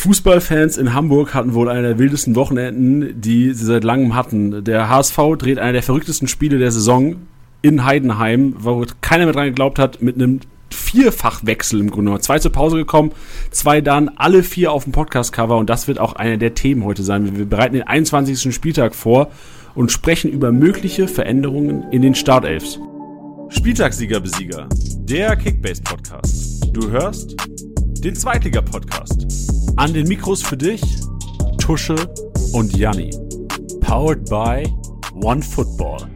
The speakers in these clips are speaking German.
Fußballfans in Hamburg hatten wohl eine der wildesten Wochenenden, die sie seit langem hatten. Der HSV dreht einer der verrücktesten Spiele der Saison in Heidenheim, wo keiner mehr dran geglaubt hat, mit einem Vierfachwechsel im Grunde genommen. Zwei zur Pause gekommen, zwei dann, alle vier auf dem Podcast-Cover und das wird auch einer der Themen heute sein. Wir bereiten den 21. Spieltag vor und sprechen über mögliche Veränderungen in den Startelfs. Spieltagssieger-Besieger, der Kickbase-Podcast. Du hörst den Zweitliga-Podcast. An den Mikros für dich, Tusche und Janni. Powered by OneFootball.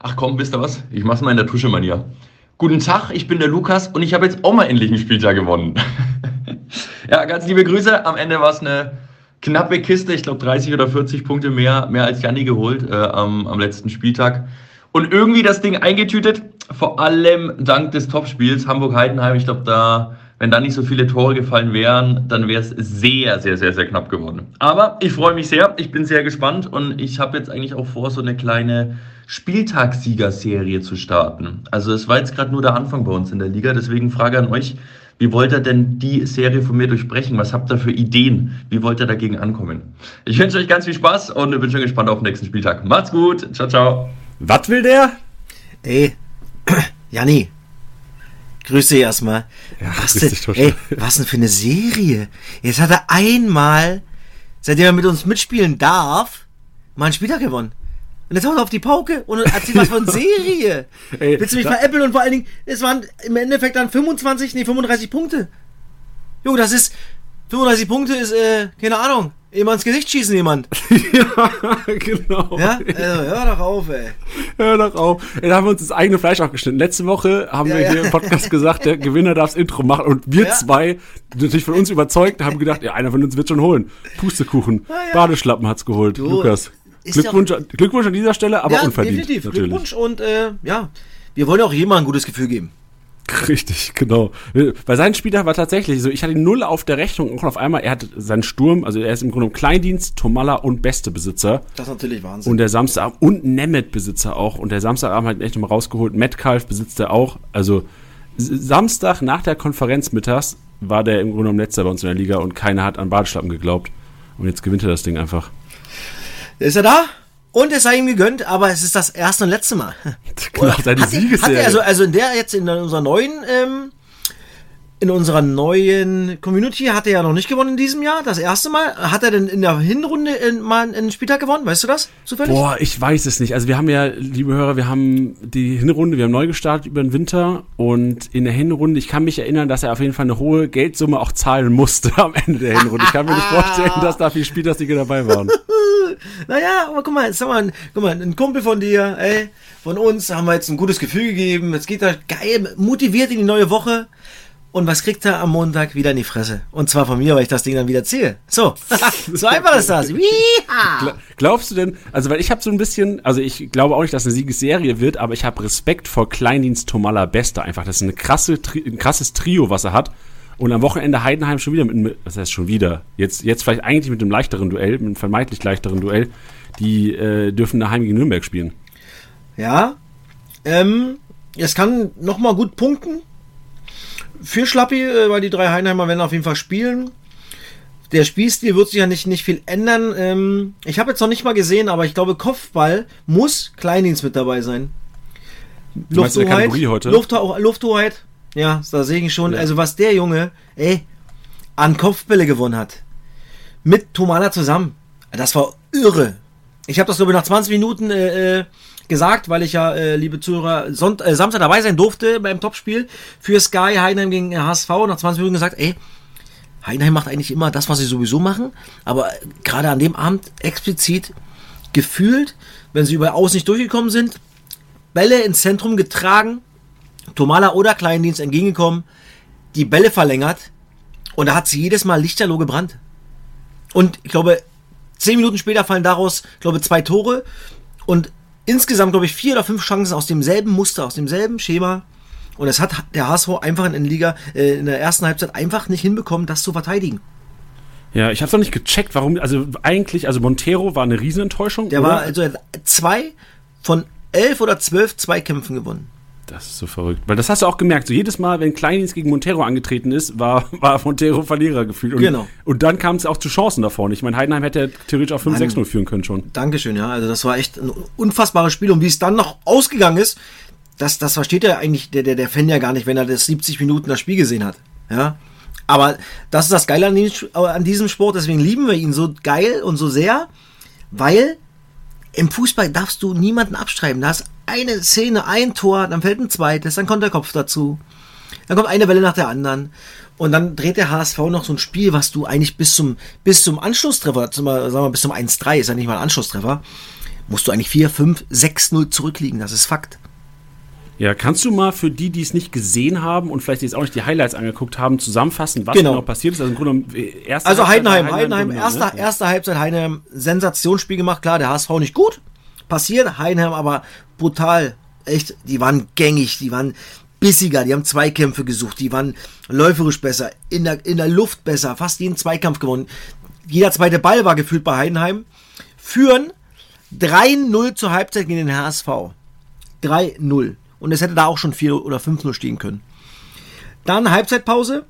Ach komm, wisst ihr was? Ich mach's mal in der Tusche-Manier. Guten Tag, ich bin der Lukas und ich habe jetzt auch mal endlich einen Spieltag gewonnen. ja, ganz liebe Grüße. Am Ende war es eine knappe Kiste. Ich glaube 30 oder 40 Punkte mehr, mehr als Janni geholt äh, am, am letzten Spieltag. Und irgendwie das Ding eingetütet, vor allem dank des Topspiels Hamburg-Heidenheim. Ich glaube, da wenn da nicht so viele Tore gefallen wären, dann wäre es sehr, sehr, sehr, sehr knapp geworden. Aber ich freue mich sehr, ich bin sehr gespannt und ich habe jetzt eigentlich auch vor, so eine kleine Spieltagssiegerserie zu starten. Also es war jetzt gerade nur der Anfang bei uns in der Liga, deswegen Frage an euch, wie wollt ihr denn die Serie von mir durchbrechen? Was habt ihr für Ideen? Wie wollt ihr dagegen ankommen? Ich wünsche euch ganz viel Spaß und bin schon gespannt auf den nächsten Spieltag. Macht's gut. Ciao, ciao. Was will der? Ey, Janni, Grüße erstmal. Ja, was, denn, ey, was denn für eine Serie? Jetzt hat er einmal, seitdem er mit uns mitspielen darf, mal einen Spieltag gewonnen. Und jetzt haut er auf die Pauke und erzählt was von Serie. Ey, Willst du mich veräppeln und vor allen Dingen, es waren im Endeffekt dann 25, nee, 35 Punkte. Junge, das ist, 35 Punkte ist, äh, keine Ahnung, Immer ins Gesicht schießen jemand. ja, genau. Ja? Also, hör doch auf, ey. Hör doch auf. Ey, da haben wir uns das eigene Fleisch aufgeschnitten. Letzte Woche haben ja, wir ja. hier im Podcast gesagt, der Gewinner darf das Intro machen. Und wir ja. zwei, natürlich von uns überzeugt, haben gedacht, ja, einer von uns wird schon holen. Pustekuchen. Badeschlappen hat's geholt. Du, Lukas. Glückwunsch, Glückwunsch an dieser Stelle, aber unverdient. Definitiv. Natürlich. Glückwunsch und äh, ja, wir wollen auch jemandem ein gutes Gefühl geben. Richtig, genau. Bei seinen Spieltag war tatsächlich so, ich hatte null auf der Rechnung und auf einmal, er hat seinen Sturm, also er ist im Grunde Kleindienst, Tomalla und beste Besitzer. Das ist natürlich Wahnsinn. Und der Samstag und Nemeth Besitzer auch und der Samstagabend hat echt nochmal rausgeholt, Metcalf besitzt er auch, also Samstag nach der Konferenz mittags war der im Grunde genommen letzter bei uns in der Liga und keiner hat an Badeschlappen geglaubt. Und jetzt gewinnt er das Ding einfach. Ist er da? Und es sei ihm gegönnt, aber es ist das erste und letzte Mal. Genau, seine hat, hat er also, also in der jetzt in unserer neuen ähm, in unserer neuen Community hat er ja noch nicht gewonnen in diesem Jahr. Das erste Mal. Hat er denn in der Hinrunde in, mal einen Spieltag gewonnen? Weißt du das zufällig? Boah, ich weiß es nicht. Also wir haben ja, liebe Hörer, wir haben die Hinrunde, wir haben neu gestartet über den Winter und in der Hinrunde, ich kann mich erinnern, dass er auf jeden Fall eine hohe Geldsumme auch zahlen musste am Ende der Hinrunde. Ich kann mir nicht vorstellen, dass da viel Spieltagssiege dabei waren. naja, aber guck mal, sag mal, guck mal, ein Kumpel von dir, ey, von uns haben wir jetzt ein gutes Gefühl gegeben. Jetzt geht er geil, motiviert in die neue Woche. Und was kriegt er am Montag wieder in die Fresse? Und zwar von mir, weil ich das Ding dann wieder zähle. So, so einfach ist das. Glaubst du denn, also weil ich habe so ein bisschen, also ich glaube auch nicht, dass eine Siegesserie wird, aber ich habe Respekt vor Kleindienst Tomalla Beste einfach. Das ist eine krasse, ein krasses Trio, was er hat. Und am Wochenende Heidenheim schon wieder mit, was heißt schon wieder? Jetzt, jetzt vielleicht eigentlich mit einem leichteren Duell, mit einem vermeintlich leichteren Duell. Die äh, dürfen daheim gegen Nürnberg spielen. Ja, ähm, es kann nochmal gut punkten für Schlappi, äh, weil die drei Heinheimer werden auf jeden Fall spielen. Der Spielstil wird sich ja nicht, nicht viel ändern. Ähm, ich habe jetzt noch nicht mal gesehen, aber ich glaube, Kopfball muss Kleindienst mit dabei sein. Lufthoheit, heute? Luft, Lufthoheit, ja, da sehe ich schon. Ja. Also was der Junge, ey, an Kopfbälle gewonnen hat. Mit Tomala zusammen. Das war irre. Ich habe das, glaube ich, nach 20 Minuten äh, äh gesagt, weil ich ja, äh, liebe Zuhörer, Sonnt äh, Samstag dabei sein durfte beim Topspiel für Sky Heidenheim gegen HSV. Nach 20 Minuten gesagt, ey, Heidenheim macht eigentlich immer das, was sie sowieso machen, aber gerade an dem Abend explizit gefühlt, wenn sie über Außen nicht durchgekommen sind, Bälle ins Zentrum getragen, Tomala oder Kleindienst entgegengekommen, die Bälle verlängert und da hat sie jedes Mal lichterloh gebrannt. Und ich glaube, zehn Minuten später fallen daraus, ich glaube, zwei Tore und insgesamt, glaube ich, vier oder fünf Chancen aus demselben Muster, aus demselben Schema. Und das hat der HSV einfach in der Liga, äh, in der ersten Halbzeit einfach nicht hinbekommen, das zu verteidigen. Ja, ich habe noch nicht gecheckt, warum. Also eigentlich, also Montero war eine Riesenenttäuschung. Der oder? war also zwei von elf oder zwölf Zweikämpfen gewonnen. Das ist so verrückt. Weil das hast du auch gemerkt. So jedes Mal, wenn Kleindienst gegen Montero angetreten ist, war, war Montero Verlierer gefühlt. Und, Genau. Und dann kam es auch zu Chancen da vorne. Ich meine, Heidenheim hätte theoretisch auf 5-6-0 führen können schon. Dankeschön, ja. Also das war echt ein unfassbares Spiel. Und wie es dann noch ausgegangen ist, das, das versteht ja eigentlich der, der, der Fan ja gar nicht, wenn er das 70 Minuten das Spiel gesehen hat. Ja. Aber das ist das Geile an, dem, an diesem Sport, deswegen lieben wir ihn so geil und so sehr, weil im Fußball darfst du niemanden abschreiben. Da ist eine Szene, ein Tor, dann fällt ein zweites, dann kommt der Kopf dazu. Dann kommt eine Welle nach der anderen. Und dann dreht der HSV noch so ein Spiel, was du eigentlich bis zum, bis zum Anschlusstreffer, zum, sagen wir mal, bis zum 1-3, ist ja nicht mal ein Anschlusstreffer, musst du eigentlich 4, 5, 6-0 zurückliegen. Das ist Fakt. Ja, kannst du mal für die, die es nicht gesehen haben und vielleicht jetzt auch nicht die Highlights angeguckt haben, zusammenfassen, was Genau. genau, passiert ist? Also im Grunde äh, erste Also war Heidenheim, Heidenheim, dominant, erster, ne? erste Halbzeit Heidenheim, Sensationsspiel gemacht, klar, der HSV nicht gut, passiert, Heidenheim aber brutal, echt, die waren gängig, die waren bissiger, die haben Zweikämpfe gesucht, die waren läuferisch besser, in der, in der Luft besser, fast jeden Zweikampf gewonnen. Jeder zweite Ball war gefühlt bei Heidenheim. Führen 3-0 zur Halbzeit gegen den HSV. 3-0. Und es hätte da auch schon 4 oder 5-0 stehen können. Dann Halbzeitpause.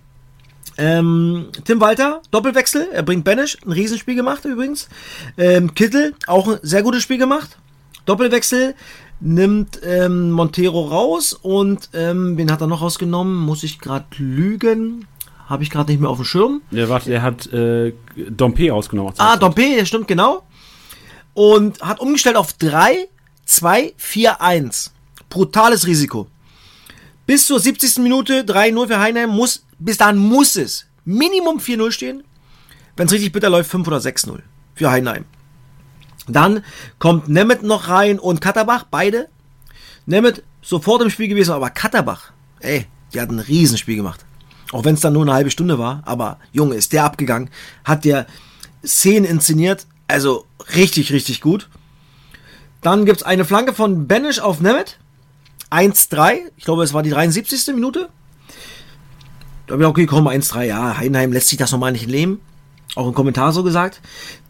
Ähm, Tim Walter, Doppelwechsel. Er bringt Banish, ein Riesenspiel gemacht übrigens. Ähm, Kittel, auch ein sehr gutes Spiel gemacht. Doppelwechsel nimmt ähm, Montero raus und ähm, wen hat er noch rausgenommen? Muss ich gerade lügen? Habe ich gerade nicht mehr auf dem Schirm. Der, warte, der hat äh, Dompe ausgenommen. Ah, Dompe, der stimmt genau. Und hat umgestellt auf 3, 2, 4, 1. Brutales Risiko. Bis zur 70. Minute 3-0 für Heinheim muss, bis dahin muss es Minimum 4-0 stehen. Wenn es richtig bitter läuft, 5 oder 6-0 für Heinheim. Dann kommt Nemeth noch rein und Katterbach, beide. Nemeth sofort im Spiel gewesen, aber Katterbach, ey, die hat ein Riesenspiel gemacht. Auch wenn es dann nur eine halbe Stunde war, aber Junge, ist der abgegangen, hat der Szenen inszeniert, also richtig, richtig gut. Dann gibt's eine Flanke von Benisch auf Nemeth. 1-3, ich glaube, es war die 73. Minute. Da habe ich auch gekommen, 1-3, ja, Heidenheim lässt sich das normal nicht leben. Auch im Kommentar so gesagt.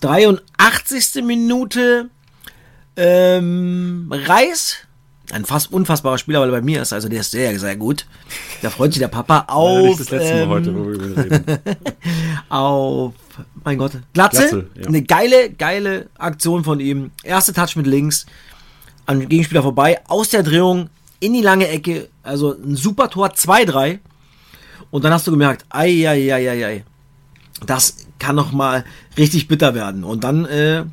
83. Minute ähm, Reis. Ein fast unfassbarer Spieler, weil er bei mir ist. Also der ist sehr, sehr gut. Da freut sich der Papa auf. Nicht das letzte Mal ähm, heute, wo wir reden. auf, mein Gott, Glatze. Glatzel, ja. Eine geile, geile Aktion von ihm. Erste Touch mit links, an Gegenspieler vorbei, aus der Drehung in die lange Ecke. Also ein super Tor, 2-3. Und dann hast du gemerkt, ei, ei, ei, ei, ei. Das kann noch mal richtig bitter werden. Und dann äh,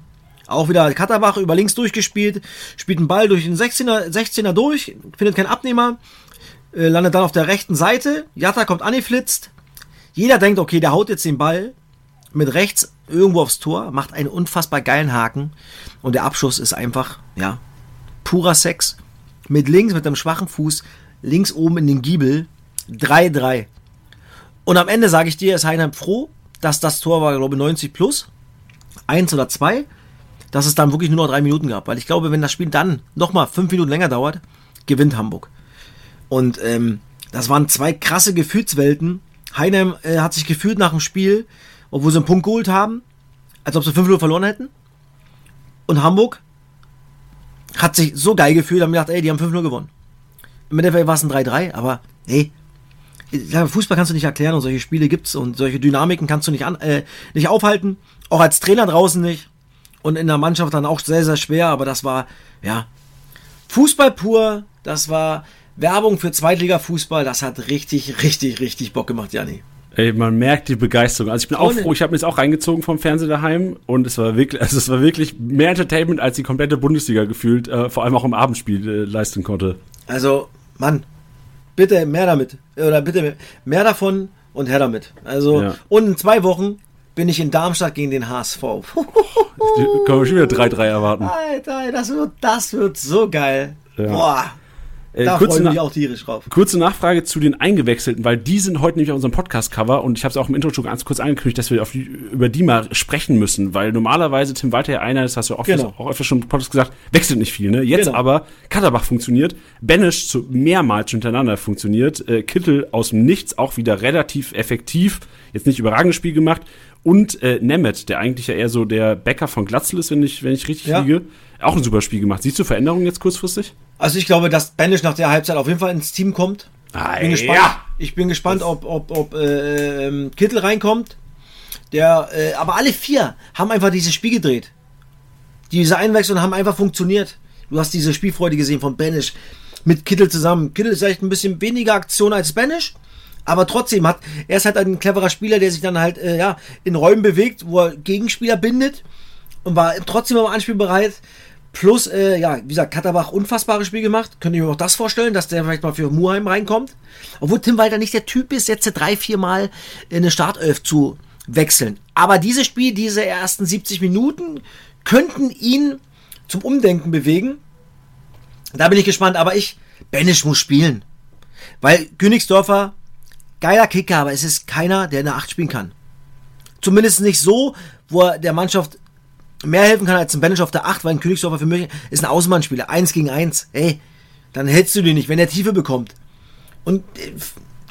auch wieder Katterbach über links durchgespielt, spielt einen Ball durch den 16er, 16er durch, findet keinen Abnehmer, äh, landet dann auf der rechten Seite. Jatta kommt angeflitzt. Jeder denkt, okay, der haut jetzt den Ball mit rechts irgendwo aufs Tor, macht einen unfassbar geilen Haken und der Abschuss ist einfach, ja, purer Sex. Mit links, mit einem schwachen Fuß, links oben in den Giebel, 3-3. Und am Ende sage ich dir, ist Heinheim froh, dass das Tor war, glaube ich, 90 plus, eins oder zwei, dass es dann wirklich nur noch drei Minuten gab. Weil ich glaube, wenn das Spiel dann nochmal fünf Minuten länger dauert, gewinnt Hamburg. Und ähm, das waren zwei krasse Gefühlswelten. Heinheim äh, hat sich gefühlt nach dem Spiel, obwohl sie einen Punkt geholt haben, als ob sie 5-0 verloren hätten. Und Hamburg hat sich so geil gefühlt, haben gedacht, ey, die haben 5-0 gewonnen. Im Endeffekt war es ein 3-3, aber hey, Fußball kannst du nicht erklären und solche Spiele gibt's und solche Dynamiken kannst du nicht, an, äh, nicht aufhalten. Auch als Trainer draußen nicht. Und in der Mannschaft dann auch sehr, sehr schwer, aber das war, ja, Fußball pur, das war Werbung für Zweitliga-Fußball, das hat richtig, richtig, richtig Bock gemacht, Janni. Ey, man merkt die Begeisterung. Also ich bin auch froh, ich habe mir jetzt auch reingezogen vom Fernseher daheim und es war wirklich, also es war wirklich mehr Entertainment, als die komplette Bundesliga gefühlt, äh, vor allem auch im Abendspiel äh, leisten konnte. Also, Mann, bitte mehr damit. Oder bitte mehr davon und her damit. Also, Ja. und in zwei Wochen bin ich in Darmstadt gegen den HSV. Können wir schon wieder 3-3 erwarten. Alter, das wird, das wird so geil. Ja. Boah, Äh, da kurze, mich auch tierisch drauf. kurze Nachfrage zu den Eingewechselten, weil die sind heute nämlich auf unserem Podcast-Cover und ich habe es auch im Intro schon ganz kurz angekündigt, dass wir die, über die mal sprechen müssen, weil normalerweise Tim Walter ja einer, das hast du auch, Genau. auch öfter schon im Podcast gesagt, wechselt nicht viel, ne? Jetzt Genau. aber Katterbach funktioniert, Benisch zu mehrmals hintereinander funktioniert, äh, Kittel aus dem Nichts auch wieder relativ effektiv, jetzt nicht überragendes Spiel gemacht und äh, Nemeth, der eigentlich ja eher so der Bäcker von Glatzel ist, wenn ich, wenn ich richtig Ja. liege, auch ein super Spiel gemacht. Siehst du Veränderungen jetzt kurzfristig? Also ich glaube, dass Banish nach der Halbzeit auf jeden Fall ins Team kommt. Ah, bin gespannt. ja. Ich bin gespannt, ob, ob, ob äh, ähm, Kittel reinkommt. Der, äh, aber alle vier haben einfach dieses Spiel gedreht. Diese Einwechslungen haben einfach funktioniert. Du hast diese Spielfreude gesehen von Banish mit Kittel zusammen. Kittel ist vielleicht ein bisschen weniger Aktion als Banish, aber trotzdem hat er ist halt ein cleverer Spieler, der sich dann halt äh, ja in Räumen bewegt, wo er Gegenspieler bindet und war trotzdem im Anspiel bereit. Plus, äh, ja, wie gesagt, Katterbach unfassbares Spiel gemacht. Könnt ihr mir auch das vorstellen, dass der vielleicht mal für Muheim reinkommt? Obwohl Tim Walter nicht der Typ ist, jetzt drei, vier Mal in eine Startelf zu wechseln. Aber dieses Spiel, diese ersten 70 Minuten, könnten ihn zum Umdenken bewegen. Da bin ich gespannt, aber ich, Benisch muss spielen. Weil Königsdorfer, geiler Kicker, aber es ist keiner, der in der 8 spielen kann. Zumindest nicht so, wo er der Mannschaft mehr helfen kann als ein Benisch auf der 8, weil ein Königsdorfer für mich ist ein Außenmannspieler. 1 gegen 1. Hey, dann hältst du den nicht, wenn er Tiefe bekommt. Und äh,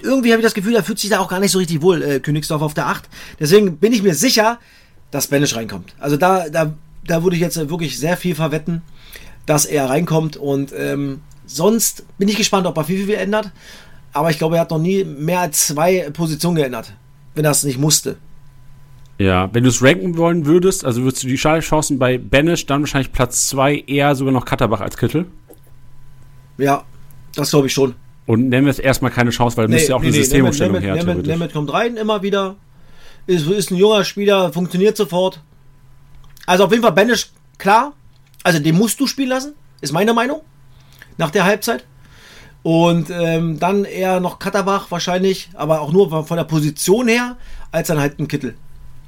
irgendwie habe ich das Gefühl, er fühlt sich da auch gar nicht so richtig wohl, äh, Königsdorfer auf der 8. Deswegen bin ich mir sicher, dass Benisch reinkommt. Also da, da, da würde ich jetzt äh, wirklich sehr viel verwetten, dass er reinkommt. Und ähm, sonst bin ich gespannt, ob er viel, viel ändert. Aber ich glaube, er hat noch nie mehr als zwei Positionen geändert, wenn er es nicht musste. Ja, wenn du es ranken wollen würdest, also würdest du die Chancen bei Banish dann wahrscheinlich Platz 2 eher sogar noch Katterbach als Kittel? Ja, das glaube ich schon. Und nennen wir es erstmal keine Chance, weil nee, müsste ja auch nee, eine nee, Systemumstellung her. Nemeth, Nemeth kommt rein immer wieder. Ist, ist ein junger Spieler, funktioniert sofort. Also auf jeden Fall Banish, klar. Also den musst du spielen lassen, ist meine Meinung. Nach der Halbzeit. Und ähm, dann eher noch Katterbach wahrscheinlich, aber auch nur von der Position her, als dann halt ein Kittel.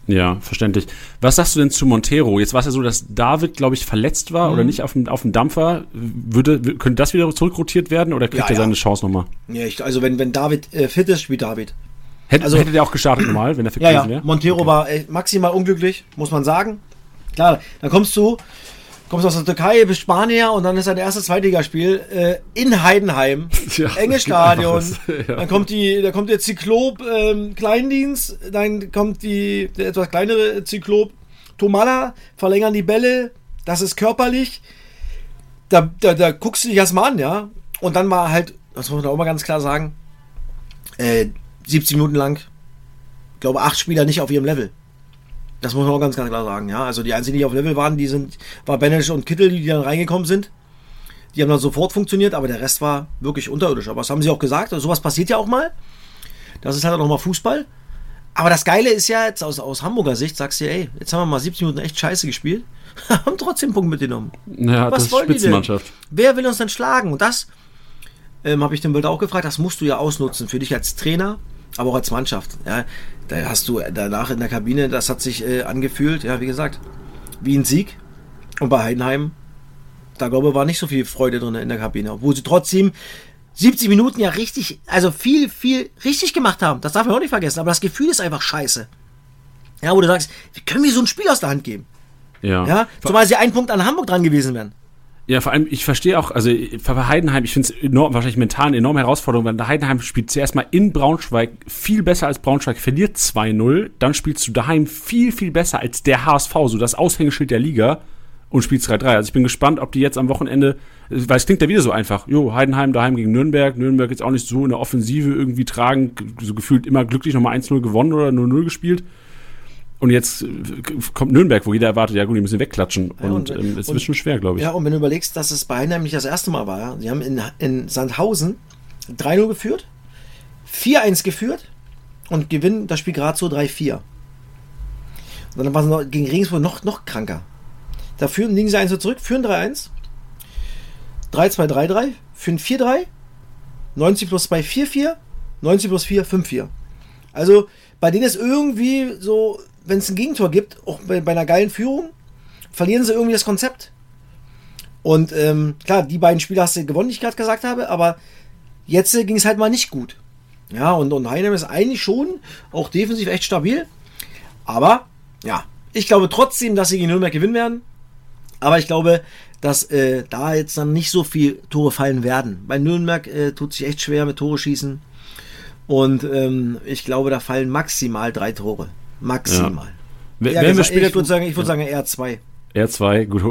Ja, verständlich. Was sagst du denn zu Montero? Jetzt war es ja so, dass David, glaube ich, verletzt war mhm. oder nicht auf dem, auf dem Dampfer. Würde, könnte das wieder zurückrotiert werden oder kriegt ja, er ja. seine Chance nochmal? Ja, ich, also wenn, wenn David äh, fit ist, spielt David. Hätte, also, hätte der auch gestartet normal, wenn er fit ja, gewesen wäre? Montero okay. war äh, maximal unglücklich, muss man sagen. Klar, dann kommst du kommst aus der Türkei, bist Spanier und dann ist dein erstes Zweitligaspiel äh, in Heidenheim. Ja, Enge Stadion. Ja. Dann kommt die, da kommt der Zyklop ähm, Kleindienst, dann kommt die der etwas kleinere Zyklop Tomala, verlängern die Bälle, das ist körperlich. Da, da, da guckst du dich erstmal an, ja. Und dann war halt, das muss man auch mal ganz klar sagen, äh, 70 Minuten lang, glaube acht Spieler nicht auf ihrem Level. Das muss man auch ganz, ganz klar sagen, ja. Also die einzigen, die auf Level waren, die sind, war Benesch und Kittel, die, dann reingekommen sind. Die haben dann sofort funktioniert, aber der Rest war wirklich unterirdisch. Aber das haben sie auch gesagt. Also sowas passiert ja auch mal. Das ist halt auch nochmal Fußball. Aber das Geile ist ja jetzt aus, aus Hamburger Sicht, sagst du, ey, jetzt haben wir mal 70 Minuten echt scheiße gespielt. haben trotzdem einen Punkt mitgenommen. Ja, Was das ist Spitzenmannschaft. Wer will uns denn schlagen? Und das ähm, habe ich den Bild auch gefragt, das musst du ja ausnutzen für dich als Trainer, aber auch als Mannschaft. Ja, da hast du danach in der Kabine, das hat sich äh, angefühlt, ja, wie gesagt, wie ein Sieg. Und bei Heidenheim, da glaube ich, war nicht so viel Freude drin in der Kabine, obwohl sie trotzdem 70 Minuten ja richtig, also viel, viel richtig gemacht haben. Das darf man auch nicht vergessen, aber das Gefühl ist einfach scheiße. Ja, wo du sagst, wie können wir so ein Spiel aus der Hand geben? Ja. ja zumal sie einen Punkt an Hamburg dran gewesen wären. Ja, vor allem, ich verstehe auch, also bei Heidenheim, ich finde es wahrscheinlich mental eine enorme Herausforderung, weil Heidenheim spielt zuerst mal in Braunschweig viel besser als Braunschweig, verliert 2-0, dann spielst du daheim viel, viel besser als der HSV, so das Aushängeschild der Liga und spielst 3-3. Also ich bin gespannt, ob die jetzt am Wochenende, weil es klingt ja wieder so einfach, jo, Heidenheim daheim gegen Nürnberg, Nürnberg jetzt auch nicht so in der Offensive irgendwie tragen, so gefühlt immer glücklich nochmal 1-0 gewonnen oder 0-0 gespielt. Und jetzt äh, kommt Nürnberg, wo jeder erwartet, ja gut, die müssen wegklatschen. Ja, und, und ähm, es wird schon schwer, glaube ich. Ja, und wenn du überlegst, dass es bei nicht das erste Mal war, sie haben in, in Sandhausen 3-0 geführt, 4-1 geführt und gewinnen das Spiel gerade so 3-4. Und dann war es noch, gegen Regensburg noch, noch kranker. Da führen, liegen sie 1 zurück, führen 3-1, 3-2-3-3, führen 4-3, 90 plus 2, 4-4, 90 plus 4, 5-4. Also bei denen ist irgendwie so wenn es ein Gegentor gibt, auch bei, bei, einer geilen Führung, verlieren sie irgendwie das Konzept. Und ähm, klar, die beiden Spiele hast du gewonnen, die ich gerade gesagt habe, aber jetzt äh, ging es halt mal nicht gut. Ja, und, und Heinem ist eigentlich schon auch defensiv echt stabil. Aber ja, ich glaube trotzdem, dass sie gegen Nürnberg gewinnen werden. Aber ich glaube, dass äh, da jetzt dann nicht so viel Tore fallen werden. Bei Nürnberg äh, tut sich echt schwer mit Tore schießen. Und ähm, ich glaube, da fallen maximal drei Tore. Maximal. Ja. Wenn wir später ich würde sagen, ich würde sagen eher zwei. R2, gut,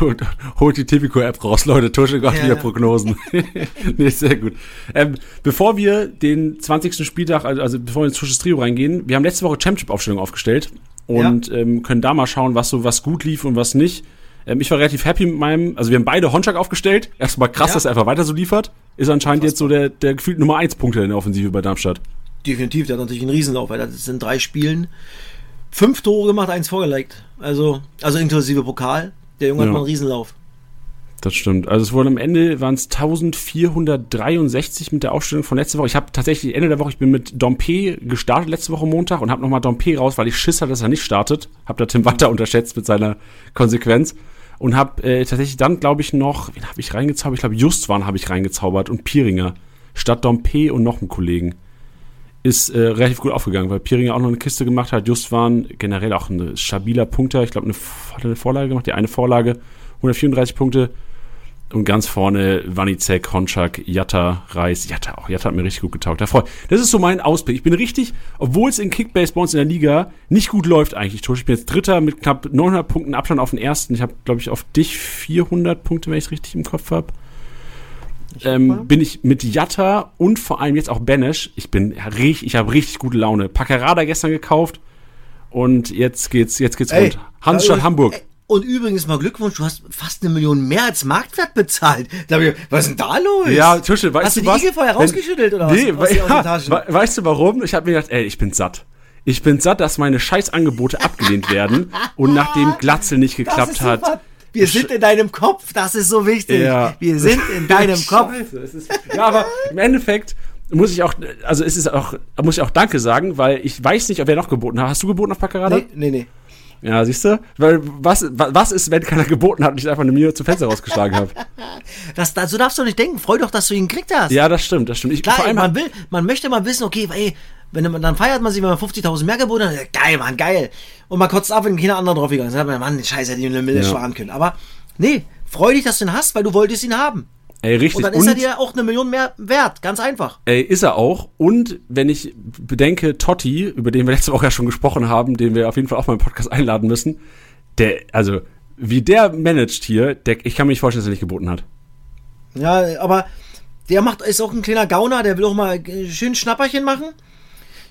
holt, holt die Tipico-App raus, Leute. Tusche Gott Ja, wieder ja. Prognosen. nee, sehr gut. Ähm, bevor wir den 20. Spieltag, also, also bevor wir ins Tusches Trio reingehen, wir haben letzte Woche Championship-Aufstellung aufgestellt und ähm, können da mal schauen, was so was gut lief und was nicht. Ähm, ich war relativ happy mit meinem, also wir haben beide Honchak aufgestellt. Erstmal krass, Ja. dass er einfach weiter so liefert. Ist anscheinend jetzt so der, der gefühlt Nummer 1 Punkte in der Offensive bei Darmstadt. Definitiv, der hat natürlich einen Riesenlauf, weil das sind drei Spielen. Fünf Tore gemacht, eins vorgelegt. Also, also inklusive Pokal. Der Junge Ja. hat mal einen Riesenlauf. Das stimmt. Also es wurden am Ende waren es 1463 mit der Aufstellung von letzter Woche. Ich habe tatsächlich Ende der Woche, ich bin mit Dompe gestartet letzte Woche Montag und habe nochmal Dompe raus, weil ich Schiss hatte, dass er nicht startet. Habe da Tim Watter unterschätzt mit seiner Konsequenz und habe äh, tatsächlich dann, glaube ich, noch, wen habe ich reingezaubert? Ich glaube, Justwan habe ich reingezaubert und Pieringer statt Dompe und noch einen Kollegen. Ist äh, relativ gut aufgegangen, weil Pieringer auch noch eine Kiste gemacht hat. Justwan generell auch ein stabiler Punkter. Ich glaube, eine, hat eine Vorlage gemacht, die eine Vorlage, 134 Punkte. Und ganz vorne Wanizek, Honchak, Jatta, Reis. Jatta auch. Jatta hat mir richtig gut getaugt. Das ist so mein Ausblick. Ich bin richtig, obwohl es in Kickbase bei uns in der Liga nicht gut läuft eigentlich. Ich bin jetzt Dritter mit knapp 900 Punkten Abstand auf den Ersten. Ich habe, glaube ich, auf dich 400 Punkte, wenn ich es richtig im Kopf habe. Ähm, bin ich mit Jatta und vor allem jetzt auch Benesch. Ich bin richtig, ich habe richtig gute Laune. Packerada gestern gekauft und jetzt geht's, jetzt geht's Ey, rund. Hansstadt und- Hamburg. ey, Und übrigens mal Glückwunsch, du hast fast eine Million mehr als Marktwert bezahlt. Da hab ich, was ist denn da los? Ja, Tusche, weißt Hast du du was? die Igel vorher rausgeschüttelt oder Nee, was? Ja, weißt du warum? Ich habe mir gedacht, ey, ich bin satt. Ich bin satt, dass meine Scheißangebote abgelehnt werden und nachdem Glatzel nicht geklappt hat. super. Wir sind in deinem Kopf, das ist so wichtig. Ja. Wir sind in deinem Kopf. Ist, ja, aber im Endeffekt muss ich auch, also es ist auch, muss ich auch Danke sagen, weil ich weiß nicht, ob wer noch geboten hat. Hast du geboten auf Packerada? Nee, nee, nee. Ja, siehst du? Weil was, wa- was ist, wenn keiner geboten hat und ich einfach eine Mio zum Fenster rausgeschlagen habe? Das, so darfst du nicht denken. Freu doch, dass du ihn gekriegt hast. Ja, das stimmt, das stimmt. Ich, Klar, vor allem man will, man möchte mal wissen, okay, ey, wenn man, dann feiert man sich, wenn man 50.000 mehr geboten hat, geil, Mann, geil. Und man kotzt ab, wenn keiner andere draufgegangen ist. Dann hat man, Mann, scheiße, hätte ich eine Mille Ja. sparen können. Aber, nee, freu dich, dass du ihn hast, weil du wolltest ihn haben. ey, richtig. Und dann ist er dir auch eine Million mehr wert. Ganz einfach. Ey, ist er auch. Und wenn ich bedenke, Totti, über den wir letzte Woche ja schon gesprochen haben, den wir auf jeden Fall auch mal im Podcast einladen müssen, der, also, wie der managt hier, der, ich kann mir nicht vorstellen, dass er nicht geboten hat. Ja, aber der macht, ist auch ein kleiner Gauner, der will auch mal schön Schnapperchen machen.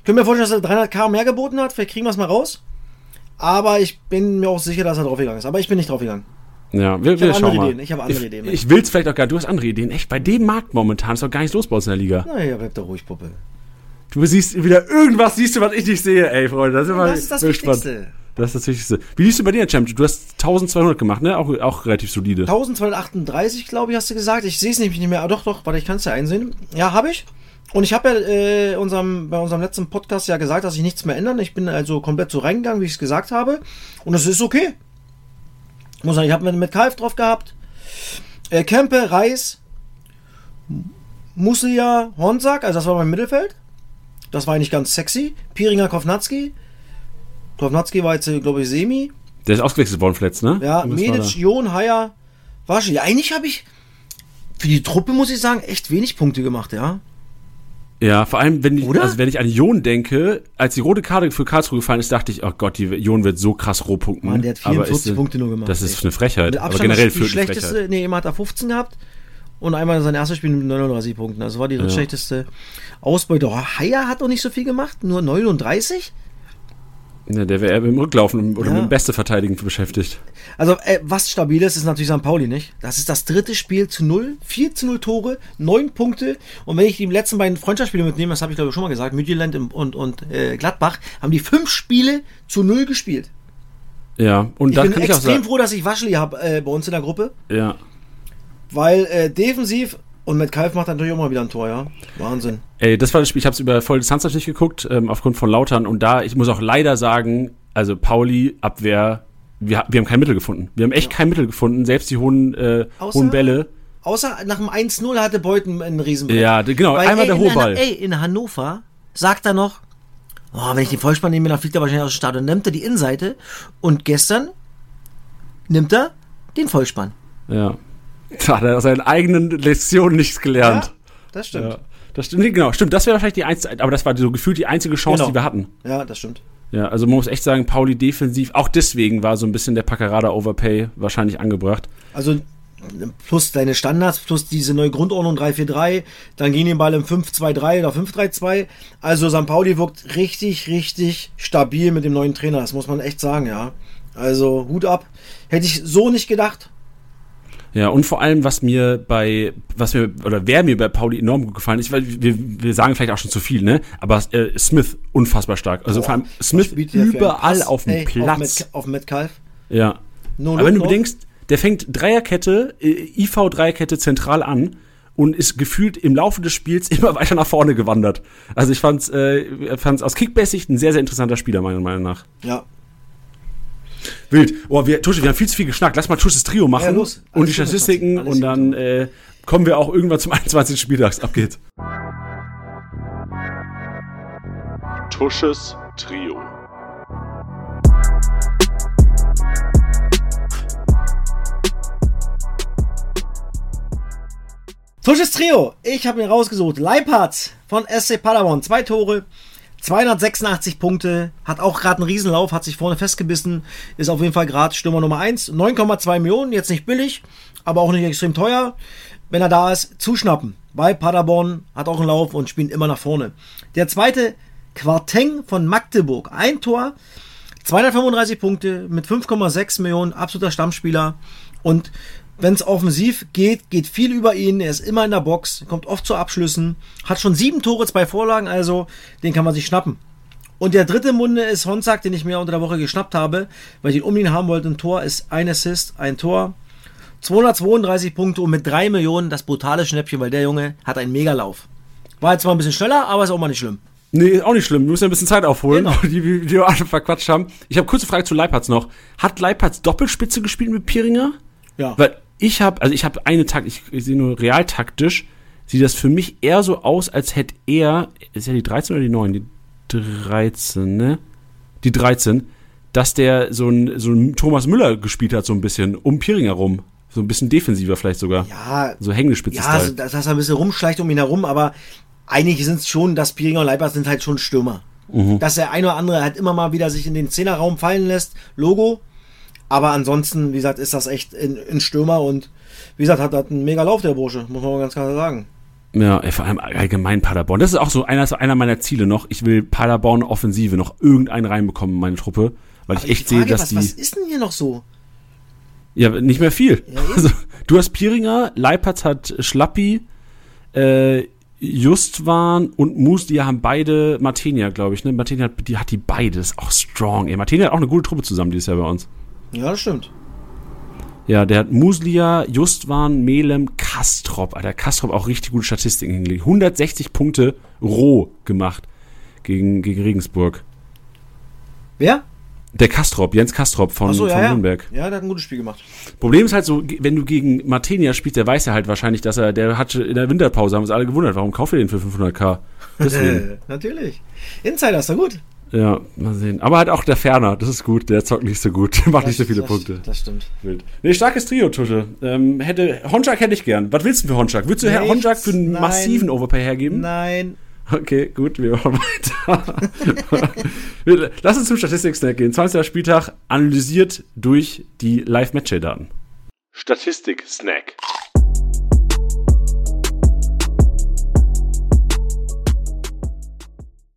Ich könnte mir vorstellen, dass er 300k mehr geboten hat. Vielleicht kriegen wir es mal raus. Aber ich bin mir auch sicher, dass er draufgegangen ist. Aber ich bin nicht draufgegangen. Ja, wir, Ich wir habe schauen andere mal. Ideen. Ich habe andere ich, Ideen. Ich will's vielleicht auch gar, du hast andere Ideen. Echt, bei dem Markt momentan ist doch gar nichts los bei uns in der Liga. Naja, bleib doch ruhig, Puppe. Du siehst wieder irgendwas, siehst du, was ich nicht sehe, ey, Freunde. Das ist, immer Das ist das gespannt. Wichtigste. Das ist das Wichtigste. Wie liest du bei dir, Champ? Du hast 1200 gemacht, ne? Auch, auch relativ solide. 1238, glaube ich, hast du gesagt. Ich sehe es nämlich nicht mehr. Ah, doch, doch, warte, ich kann es ja einsehen. Ja, habe ich. Und ich habe ja äh, unserem, bei unserem letzten Podcast ja gesagt, dass ich nichts mehr ändern. Ich bin also komplett so reingegangen, wie ich es gesagt habe. Und das ist okay. Ich muss sagen, ich habe mit, mit Kalf drauf gehabt. Äh, Kempe, Reis, Muslia, Honsack, also das war mein Mittelfeld. Das war eigentlich ganz sexy. Piringer, Kovnatski. Kovnatski war jetzt, äh, glaube ich, Semi. Der ist ausgewechselt worden, Fletz, ne? Ja, Medic, Jon, Haier, Waschi. Eigentlich habe ich für die Truppe, muss ich sagen, echt wenig Punkte gemacht, ja. Ja, vor allem, wenn ich, Oder? also wenn ich an Jon denke, als die rote Karte für Karlsruhe gefallen ist, dachte ich, oh Gott, die Jon wird so krass rohpunkten. Mann, der hat Aber 44 ist, Punkte nur gemacht. Das ist eine Frechheit. Aber generell die für eine schlechteste, Frechheit. nee, immer hat er 15 gehabt und einmal sein erstes Spiel mit 39 Punkten. Also war die drittschlechteste Ausbeute. Oh, Haier hat doch nicht so viel gemacht, nur 39. Ja, der wäre eher dem Rücklaufen oder Ja. mit dem Beste Verteidigen beschäftigt. Also, äh, was stabil ist, ist natürlich St. Pauli nicht. Das ist das dritte Spiel zu null, 4 zu 0 Tore, 9 Punkte. Und wenn ich die letzten beiden Freundschaftsspiele mitnehme, das habe ich glaube ich schon mal gesagt, Midtjylland und, und, äh, Gladbach, haben die fünf Spiele zu null gespielt. Ja, und Ich da bin kann ich auch extrem sagen, froh, dass ich Waschli habe äh, bei uns in der Gruppe, ja. weil äh, defensiv und mit Kalf macht er natürlich auch mal wieder ein Tor, ja. Wahnsinn. Ey, das war das Spiel, ich habe es über volle Distanz natürlich geguckt, ähm, aufgrund von Lautern. Und da, ich muss auch leider sagen, also Pauli, Abwehr, wir, wir haben kein Mittel gefunden. Wir haben echt kein Mittel gefunden, selbst die hohen, äh, Außer- hohen Bälle. Außer nach dem 1-0 hatte Beuten einen Riesenbrett. Ja, genau, Weil, einmal ey, der hohe Ball. Ey, in Hannover sagt er noch, oh, wenn ich den Vollspann nehme, dann fliegt er wahrscheinlich aus dem Stadion. Nimmt er die Innenseite und gestern nimmt er den Vollspann. Ja. Da hat er aus seinen eigenen Lektionen nichts gelernt. das Ja. Das stimmt, nee, genau, stimmt. Das wäre wahrscheinlich die einzige, aber das war so gefühlt die einzige Chance, Genau. die wir hatten. Ja, das stimmt. Ja, also man muss echt sagen, Pauli defensiv, auch deswegen war so ein bisschen der Packerada Overpay wahrscheinlich angebracht. Also plus deine Standards, plus diese neue Grundordnung 3-4-3, dann ging den Ball im 5-2-3 oder 5-3-2. Also St. Pauli wirkt richtig, richtig stabil mit dem neuen Trainer, das muss man echt sagen, ja. Also Hut ab. Hätte ich so nicht gedacht. Ja, und vor allem, was mir bei, was mir, oder wer mir bei Pauli enorm gut gefallen ist, weil wir, wir sagen vielleicht auch schon zu viel, ne? Aber äh, Smith unfassbar stark. Also Boah, vor allem Smith überall auf dem Ey, Platz. Auf, Met, auf Metcalf. Ja. No Aber wenn du no. bedenkst, der fängt Dreierkette, äh, IV-Dreierkette zentral an und ist gefühlt im Laufe des Spiels immer weiter nach vorne gewandert. Also ich fand's, äh, fand's aus Kickbase-Sicht ein sehr, sehr interessanter Spieler, meiner Meinung nach. Ja, Wild. Oh, wir, Tusche, wir haben viel zu viel geschnackt. Lass mal Tusches Trio machen Ja, los. und Alles die Statistiken und dann äh, kommen wir auch irgendwann zum 21. Spieltags. Ab geht's. Tusches Trio. Tusches Trio. Ich habe mir rausgesucht. Leiphardt von SC Paderborn. Zwei Tore, 286 Punkte. Hat auch gerade einen Riesenlauf, hat sich vorne festgebissen. Ist auf jeden Fall gerade Stürmer Nummer 1. 9,2 Millionen, jetzt nicht billig, aber auch nicht extrem teuer. Wenn er da ist, zuschnappen. Weil Paderborn hat auch einen Lauf und spielt immer nach vorne. Der zweite, Quarteng von Magdeburg. Ein Tor, 235 Punkte mit 5,6 Millionen, absoluter Stammspieler. Und wenn es offensiv geht, geht viel über ihn. Er ist immer in der Box, kommt oft zu Abschlüssen, hat schon sieben Tore, zwei Vorlagen, also den kann man sich schnappen. Und der dritte Munde ist Honzak, den ich mir unter der Woche geschnappt habe, weil ich ihn unbedingt haben wollte. Ein Tor ist ein Assist, ein Tor. 232 Punkte und mit 3 Millionen das brutale Schnäppchen, weil der Junge hat einen Megalauf. War jetzt zwar ein bisschen schneller, aber ist auch mal nicht schlimm. Nee, auch nicht schlimm. Wir müssen ja ein bisschen Zeit aufholen, Genau. die, die, die wir alle verquatscht haben. Ich habe kurze Frage zu Leipertz noch. Hat Leipertz Doppelspitze gespielt mit Piringer? Ja. Weil ich habe, also ich habe eine Takt, ich, ich sehe nur realtaktisch, sieht das für mich eher so aus, als hätte er, ist ja die 13 oder die 9? Die 13, ne? Die 13, dass der so ein, so ein Thomas Müller gespielt hat, so ein bisschen, um Piringer rum. So ein bisschen defensiver vielleicht sogar. Ja, So hängespitze Ja, also, dass, er ein bisschen rumschleicht um ihn herum, aber einige sind es schon, dass Piringer und Leipzig sind halt schon Stürmer. Mhm. Dass der eine oder andere halt immer mal wieder sich in den Zehnerraum fallen lässt, Logo. Aber ansonsten, wie gesagt, ist das echt ein, Stürmer und wie gesagt, hat, hat einen mega Lauf, der Bursche, muss man mal ganz klar sagen. Ja, vor allem allgemein Paderborn. Das ist auch so einer, einer meiner Ziele noch. Ich will Paderborn Offensive noch irgendeinen reinbekommen in meine Truppe, weil ich Aber echt die Frage, sehe, dass was, die was ist denn hier noch so? ja nicht mehr viel. Ja, also, du hast Piringer, Leipertz hat Schlappi, äh, Justwan und Moose, die haben beide Martenia, glaube ich, ne? Martenia hat, die hat die beide, das ist auch strong. Ey, Martenia hat auch eine gute Truppe zusammen dieses Jahr bei uns. Ja, das stimmt. Ja, der hat Muslia, Justwan, Melem, Kastrop. Alter, Kastrop auch richtig gute Statistiken hingelegt. 160 Punkte roh gemacht gegen, gegen Regensburg. Wer? Der Kastrop, Jens Kastrop von, so, von ja, ja. Nürnberg. Ja, der hat ein gutes Spiel gemacht. Problem ist halt so, wenn du gegen Martenia spielst, der weiß ja halt wahrscheinlich, dass er, der hatte in der Winterpause, haben uns alle gewundert, warum kauft er den für 500k? Deswegen. Natürlich. Insider ist doch gut. Ja, mal sehen. Aber halt auch der Ferner, das ist gut, der zockt nicht so gut, macht nicht so viele das, Punkte. Das stimmt. Wild. Nee, starkes Trio, Tusche. Ähm, hätte, Honchak hätte ich gern. Was willst du für Honchak? Würdest du Herr Nichts, Honchak für einen nein. massiven Overpay hergeben? Nein. Okay, gut, wir machen weiter. Lass uns zum Statistik-Snack gehen. 20. Spieltag analysiert durch die Live-Match-Daten. Statistik-Snack.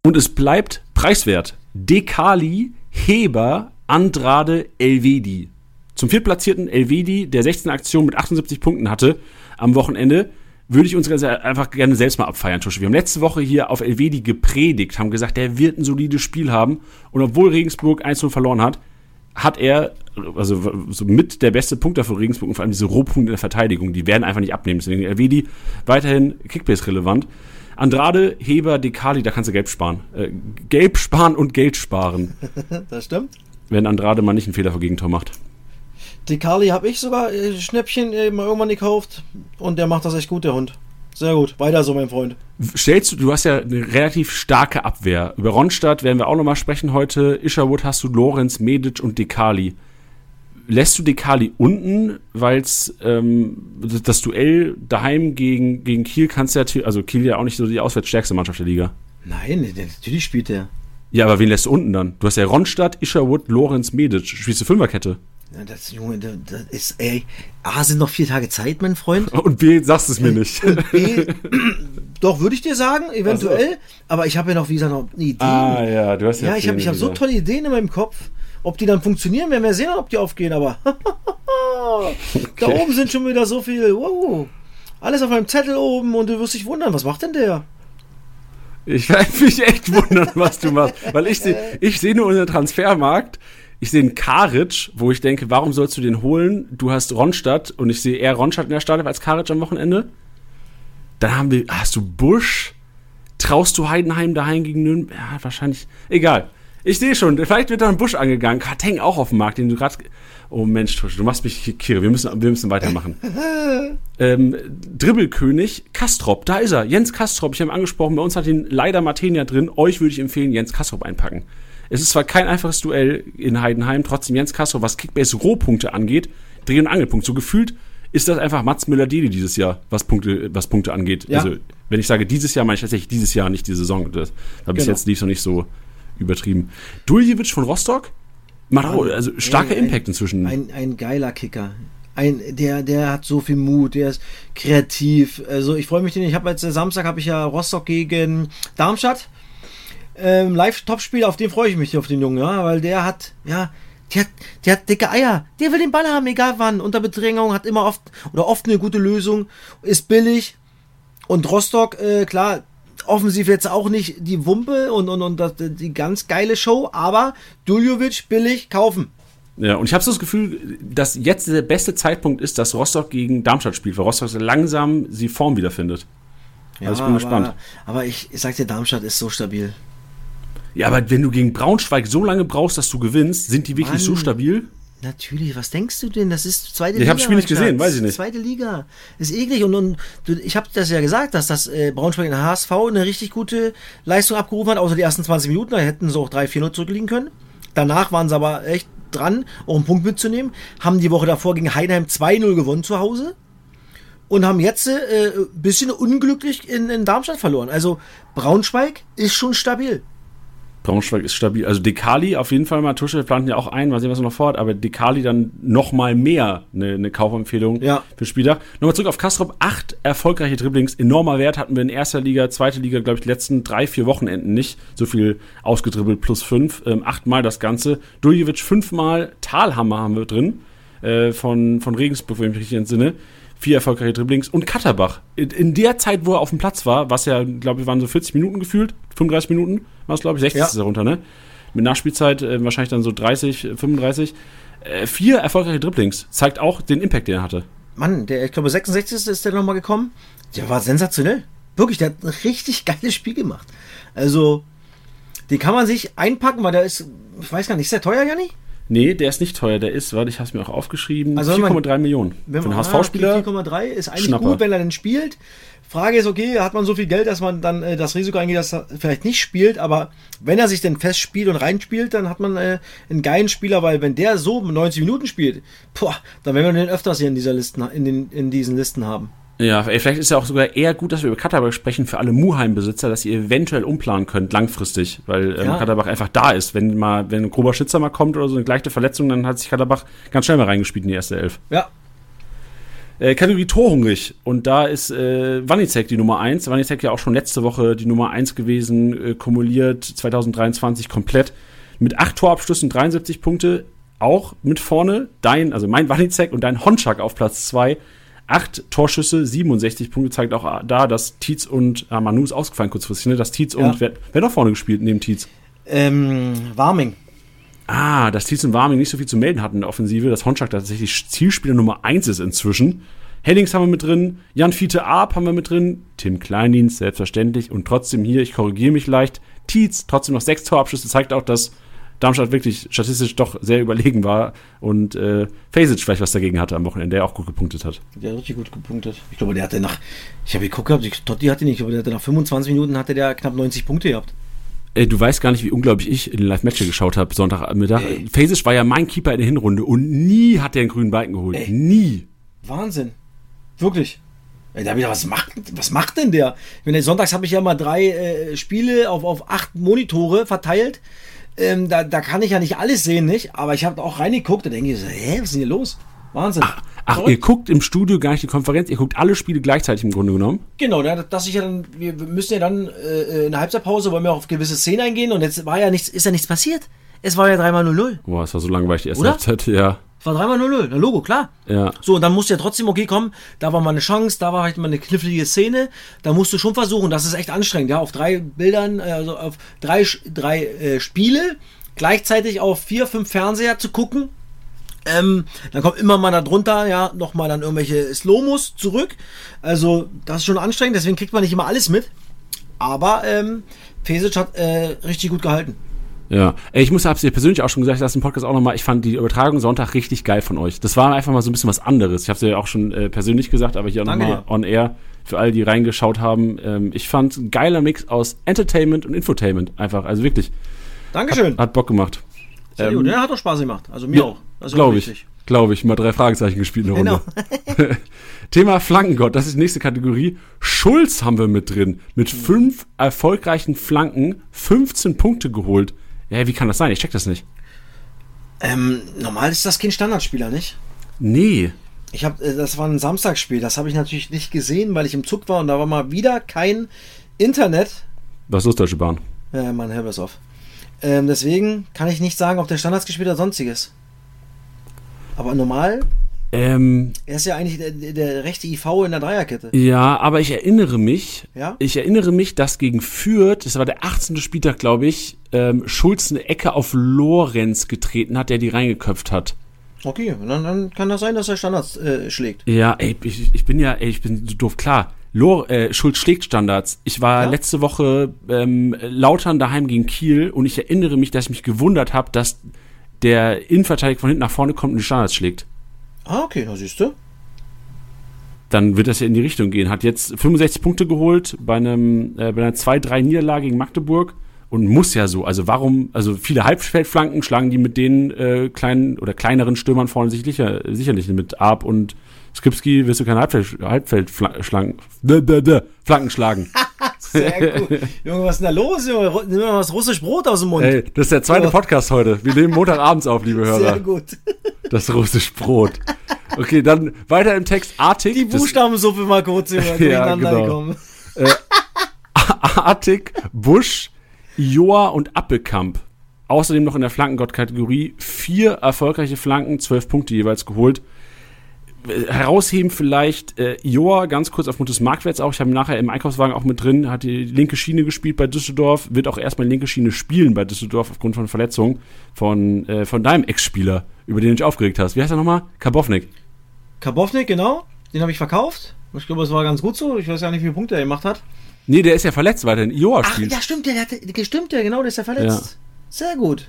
Und es bleibt preiswert. Dekali, Heber, Andrade, Elvedi. Zum viertplatzierten Elvedi, der 16 Aktionen mit 78 Punkten hatte am Wochenende, würde ich uns ganz einfach gerne selbst mal abfeiern, Tusche. Wir haben letzte Woche hier auf Elvedi gepredigt, haben gesagt, der wird ein solides Spiel haben. Und obwohl Regensburg 1-0 verloren hat, hat er, also so mit der beste Punkt dafür Regensburg und vor allem diese Rohpunkte in der Verteidigung, die werden einfach nicht abnehmen. Deswegen Elvedi weiterhin Kickbase relevant. Andrade, Heber, Dekali, da kannst du Gelb sparen. Äh, Gelb sparen und Geld sparen, Das stimmt. wenn Andrade mal nicht einen Fehler vor Gegentor macht. Die Kali habe ich sogar äh, Schnäppchen äh, mal irgendwann gekauft und der macht das echt gut, der Hund. Sehr gut. Weiter so, mein Freund. Stellst du, du hast ja eine relativ starke Abwehr. Über Ronstadt werden wir auch nochmal sprechen heute. Isherwood hast du Lorenz, Medic und Dekali. Lässt du Dekali unten, weil es ähm, das- Duell daheim gegen, gegen Kiel kannst du ja, also Kiel ja auch nicht so die auswärtsstärkste Mannschaft der Liga. Nein, natürlich spielt der. Ja, aber wen lässt du unten dann? Du hast ja Ronstadt, Isherwood, Lorenz, Medic. Spielst du Fünferkette? Ja, das, Junge, das, ist, ey, A, sind noch vier Tage Zeit, mein Freund. Und B, sagst es mir nicht. Und B, doch, würde ich dir sagen, eventuell. Aber ich habe ja noch, wie gesagt, noch eine Idee. ah, ja, du hast ja ja, ich habe ich hab so tolle Ideen in meinem Kopf. Ob die dann funktionieren, werden wir sehen, ob die aufgehen, aber da oben sind schon wieder so viele. Wow. Alles auf meinem Zettel oben und du wirst dich wundern, was macht denn der? Ich werde mich echt wundern, was du machst. Weil ich sehe ich seh nur unseren Transfermarkt. Ich sehe einen Karic, wo ich denke, warum sollst du den holen? Du hast Ronstadt und ich sehe eher Ronstadt in der Startelf als Karic am Wochenende. Dann haben wir, hast du Busch? Traust du Heidenheim daheim gegen Nürnberg? Ja, wahrscheinlich. Egal. Ich sehe schon, vielleicht wird da ein Busch angegangen. Kateng auch auf dem Markt, den du gerade. Oh Mensch, Tusch, du machst mich kirre. Wir müssen, wir müssen weitermachen. ähm, Dribbelkönig, Kastrop, da ist er. Jens Kastrop, ich habe ihn angesprochen. Bei uns hat ihn leider Martenia drin. Euch würde ich empfehlen, Jens Kastrop einpacken. Es ist zwar kein einfaches Duell in Heidenheim, trotzdem Jens Kastrop, was Kickbase-Rohpunkte angeht, Dreh- und Angelpunkt. So gefühlt ist das einfach Mats Müller-Deli dieses Jahr, was Punkte, was Punkte angeht. Ja. Also, wenn ich sage dieses Jahr, meine ich tatsächlich dieses Jahr, nicht die Saison. Das, da bis Genau. jetzt lief es noch nicht so übertrieben. Duljevic von Rostock macht auch, also starker ein- Impact inzwischen. Ein, ein geiler Kicker. Ein, der, der hat so viel Mut, der ist kreativ. Also ich freue mich den. Ich habe jetzt äh, Samstag habe ich ja Rostock gegen Darmstadt. Ähm, Live-Topspiel, auf den freue ich mich auf den Jungen, ja, weil der hat, ja, der hat, der hat dicke Eier. Der will den Ball haben, egal wann. Unter Bedrängung, hat immer oft oder oft eine gute Lösung, ist billig. Und Rostock, äh, klar, offensiv jetzt auch nicht die Wumpe und, und, und das, die ganz geile Show, aber Duljovic billig kaufen. Ja, und ich habe so das Gefühl, dass jetzt der beste Zeitpunkt ist, dass Rostock gegen Darmstadt spielt, weil Rostock so langsam die Form wiederfindet. Also ich bin aber, gespannt. Aber ich, ich sag dir, Darmstadt ist so stabil. Ja, aber wenn du gegen Braunschweig so lange brauchst, dass du gewinnst, sind die wirklich so Mann. stabil? Natürlich, was denkst du denn? Das ist zweite Ich Liga. hab das Spiel nicht gesehen, weiß ich nicht. Zweite Liga. Ist eklig. Und, und ich habe das ja gesagt, dass das äh, Braunschweig in der HSV eine richtig gute Leistung abgerufen hat, außer die ersten 20 Minuten. Da hätten sie auch 3-4-0 zurückliegen können. Danach waren sie aber echt dran, auch einen Punkt mitzunehmen. Haben die Woche davor gegen Heidenheim 2-0 gewonnen zu Hause. Und haben jetzt äh, ein bisschen unglücklich in, in Darmstadt verloren. Also Braunschweig ist schon stabil. Braunschweig ist stabil. Also Dekali auf jeden Fall mal, Tusche planten ja auch ein, mal sehen, was er noch vorhat, aber Dekali dann noch mal mehr eine, eine Kaufempfehlung Ja. für Spieler. Nochmal zurück auf Kastrop. Acht erfolgreiche Dribblings, enormer Wert hatten wir in erster Liga, zweite Liga, glaube ich, die letzten drei, vier Wochenenden nicht. So viel ausgedribbelt plus fünf. Ähm, achtmal das Ganze. Duljevic fünfmal, Talhammer haben wir drin, äh, von, von Regensburg, wenn ich mich richtig entsinne. Vier erfolgreiche Dribblings und Katterbach. In, in der Zeit, wo er auf dem Platz war, was ja, glaube ich, waren so 40 Minuten gefühlt, 35 Minuten, war es, glaube ich, 60 Ja. ist er runter, ne? Mit Nachspielzeit äh, wahrscheinlich dann so 30, 35. Äh, vier erfolgreiche Dribblings. Zeigt auch den Impact, den er hatte. Mann, der, ich glaube, 66. ist der nochmal gekommen. Der war sensationell. Wirklich, der hat ein richtig geiles Spiel gemacht. Also, den kann man sich einpacken, weil der ist, ich weiß gar nicht, ist der teuer, Janni? Nee, der ist nicht teuer. Der ist, warte, ich habe es mir auch aufgeschrieben, Also wenn man- 4,3 Millionen. Wenn Für einen man- HSV-Spieler. Ah, 4,3 ist eigentlich Schnapper. gut, wenn er denn spielt. Frage ist, okay, hat man so viel Geld, dass man dann äh, das Risiko eingeht, dass er vielleicht nicht spielt, aber wenn er sich denn fest spielt und reinspielt, dann hat man äh, einen geilen Spieler, weil wenn der so 90 Minuten spielt, boah, dann werden wir den öfters hier in dieser Listen, in, den, in diesen Listen haben. Ja, vielleicht ist ja auch sogar eher gut, dass wir über Katterbach sprechen für alle Muheim-Besitzer, dass ihr eventuell umplanen könnt, langfristig, weil ähm, Ja. Katterbach einfach da ist. Wenn mal, wenn ein grober Schützer mal kommt oder so eine gleiche Verletzung, dann hat sich Katterbach ganz schnell mal reingespielt in die erste Elf. Ja, Äh, Kategorie Torhungrig. Und da ist äh, Wanizek die Nummer 1. Wanizek ja auch schon letzte Woche die Nummer 1 gewesen, äh, kumuliert 2023 komplett. Mit 8 Torabschlüssen, 73 Punkte. Auch mit vorne dein, also mein Wanizek und dein Honchak auf Platz 2. 8 Torschüsse, 67 Punkte zeigt auch da, dass Tietz und äh, Manu ist ausgefallen kurzfristig, ne? Dass Tietz Ja. und wer, wer noch vorne gespielt neben Tietz? ähm, Warming. Ah, dass Tietz und Warming nicht so viel zu melden hatten in der Offensive, dass Honchak tatsächlich Zielspieler Nummer 1 ist inzwischen. Hennings haben wir mit drin, Jan Fiete Arp haben wir mit drin, Tim Kleindienst, selbstverständlich. Und trotzdem hier, ich korrigiere mich leicht, Tietz, trotzdem noch sechs Torabschlüsse, zeigt auch, dass Darmstadt wirklich statistisch doch sehr überlegen war und äh, Fasic vielleicht was dagegen hatte am Wochenende, der auch gut gepunktet hat. Der hat richtig gut gepunktet. Ich glaube, der hatte nach, ich habe geguckt gehabt, ich- Totti hatte nicht, ich glaube, der hatte nach 25 Minuten hatte der knapp 90 Punkte gehabt. Äh, du weißt gar nicht, wie unglaublich ich in den Live-Match geschaut habe, Sonntagmittag. Fasic war ja mein Keeper in der Hinrunde und nie hat er einen grünen Balken geholt. Ey. Nie. Wahnsinn. Wirklich. Ey, Da gedacht, was macht, was macht denn der? Ich meine, sonntags habe ich ja mal drei äh, Spiele auf, auf acht Monitore verteilt. Ähm, da, da kann ich ja nicht alles sehen, nicht? Aber ich habe auch reingeguckt, da denke ich so, hä, was ist denn hier los? Wahnsinn. Ach, Verrückt. ihr guckt im Studio gar nicht die Konferenz, ihr guckt alle Spiele gleichzeitig im Grunde genommen. Genau, da- dass ich ja dann, wir müssen ja dann äh, in der Halbzeitpause, wollen wir auf gewisse Szenen eingehen und jetzt war ja nichts, ist ja nichts passiert. Es war ja dreimal 0-0. Boah, es war so langweilig die erste Oder? Halbzeit, ja. War dreimal 0-0, na Logo, klar. Ja. So, und dann musst du ja trotzdem, okay, komm, da war mal eine Chance, da war halt mal eine knifflige Szene, da musst du schon versuchen, das ist echt anstrengend, ja, auf drei Bildern, also auf drei, drei äh, Spiele, gleichzeitig auf vier, fünf Fernseher zu gucken. Ähm, dann kommt immer mal da drunter, ja, nochmal dann irgendwelche Slomos zurück. Also, das ist schon anstrengend, deswegen kriegt man nicht immer alles mit. Aber ähm, Pesic hat äh, richtig gut gehalten. Ja, ich muss, hab's dir persönlich auch schon gesagt, ich das im Podcast auch nochmal, ich fand die Übertragung Sonntag richtig geil von euch. Das war einfach mal so ein bisschen was anderes. Ich hab's dir ja auch schon äh, persönlich gesagt, aber hier auch nochmal on air für alle, die reingeschaut haben. Ähm, ich fand ein geiler Mix aus Entertainment und Infotainment einfach. Also wirklich, Dankeschön. hat Bock gemacht. Sehr ähm, gut. Ja, hat doch Spaß gemacht. Also mir auch. Ist auch Glaube ich. Glaube ich. Mal drei Fragezeichen gespielt in der Genau. Runde. Thema Flankengott, das ist die nächste Kategorie. Schulz haben wir mit drin. Mit Mhm. fünf erfolgreichen Flanken 15 Punkte geholt. Ja, wie kann das sein? Ich check das nicht. Ähm, normal ist das kein Standardspieler, nicht? Nee. Ich habe, äh, das war ein Samstagsspiel. Das habe ich natürlich nicht gesehen, weil ich im Zug war und da war mal wieder kein Internet. Was ist Deutsche Bahn? Ja, Mann, hör was auf. Ähm, deswegen kann ich nicht sagen, ob der Standards gespielt oder sonstiges. Aber normal, Ähm, er ist ja eigentlich der, der rechte IV in der Dreierkette. ja, aber ich erinnere mich, Ja? ich erinnere mich, dass gegen Fürth, das war der 18. Spieltag, glaube ich, ähm, Schulz eine Ecke auf Lorenz getreten hat, der die reingeköpft hat. Okay, dann, dann kann das sein, dass er Standards äh, schlägt. Ja, ey, ich, ich bin ja, ey, ich bin so doof, klar. Lor, äh, Schulz schlägt Standards. Ich war Ja? letzte Woche ähm, Lautern daheim gegen Kiel und ich erinnere mich, dass ich mich gewundert habe, dass der Innenverteidiger von hinten nach vorne kommt und die Standards schlägt. Ah, okay, da siehst du. Dann wird das ja in die Richtung gehen. Hat jetzt 65 Punkte geholt bei einem äh, bei einer 2-3 Niederlage gegen Magdeburg und muss ja so. Also warum, also viele Halbfeldflanken schlagen die mit den äh, kleinen oder kleineren Stürmern vorne sicher, sicherlich mit Arp und Skripski wirst du keine Halbfeld, Halbfeldflanken Flanken schlagen. Sehr gut. Junge, was ist denn da los, Junge? Nimm mal was russisch Brot aus dem Mund. Ey, das ist der zweite. Podcast heute. Wir nehmen Montagabends auf, liebe Sehr Hörer. gut. Das russische Brot. Okay, dann weiter im Text. Artig. Die Buchstabensuppe mal kurz, durcheinander genau. gekommen. Artig, Busch, Joa und Appelkamp. Außerdem noch in der Flankengott-Kategorie vier erfolgreiche Flanken, zwölf Punkte jeweils geholt. Äh, Herausheben vielleicht äh, Joa ganz kurz aufgrund des Marktwerts auch. Ich habe ihn nachher im Einkaufswagen auch mit drin, hat die linke Schiene gespielt bei Düsseldorf, wird auch erstmal linke Schiene spielen bei Düsseldorf aufgrund von Verletzungen von, äh, von deinem Ex-Spieler, über den du dich aufgeregt hast. Wie heißt er nochmal? Karbovnik. Karbovnik, genau. Den habe ich verkauft. Ich glaube, es war ganz gut so. Ich weiß ja nicht, wie viele Punkte er gemacht hat. Nee, der ist ja verletzt weiterhin. Joa Ach, spielt. ja, stimmt, der, der stimmt, der, genau, der ist ja verletzt. Sehr gut.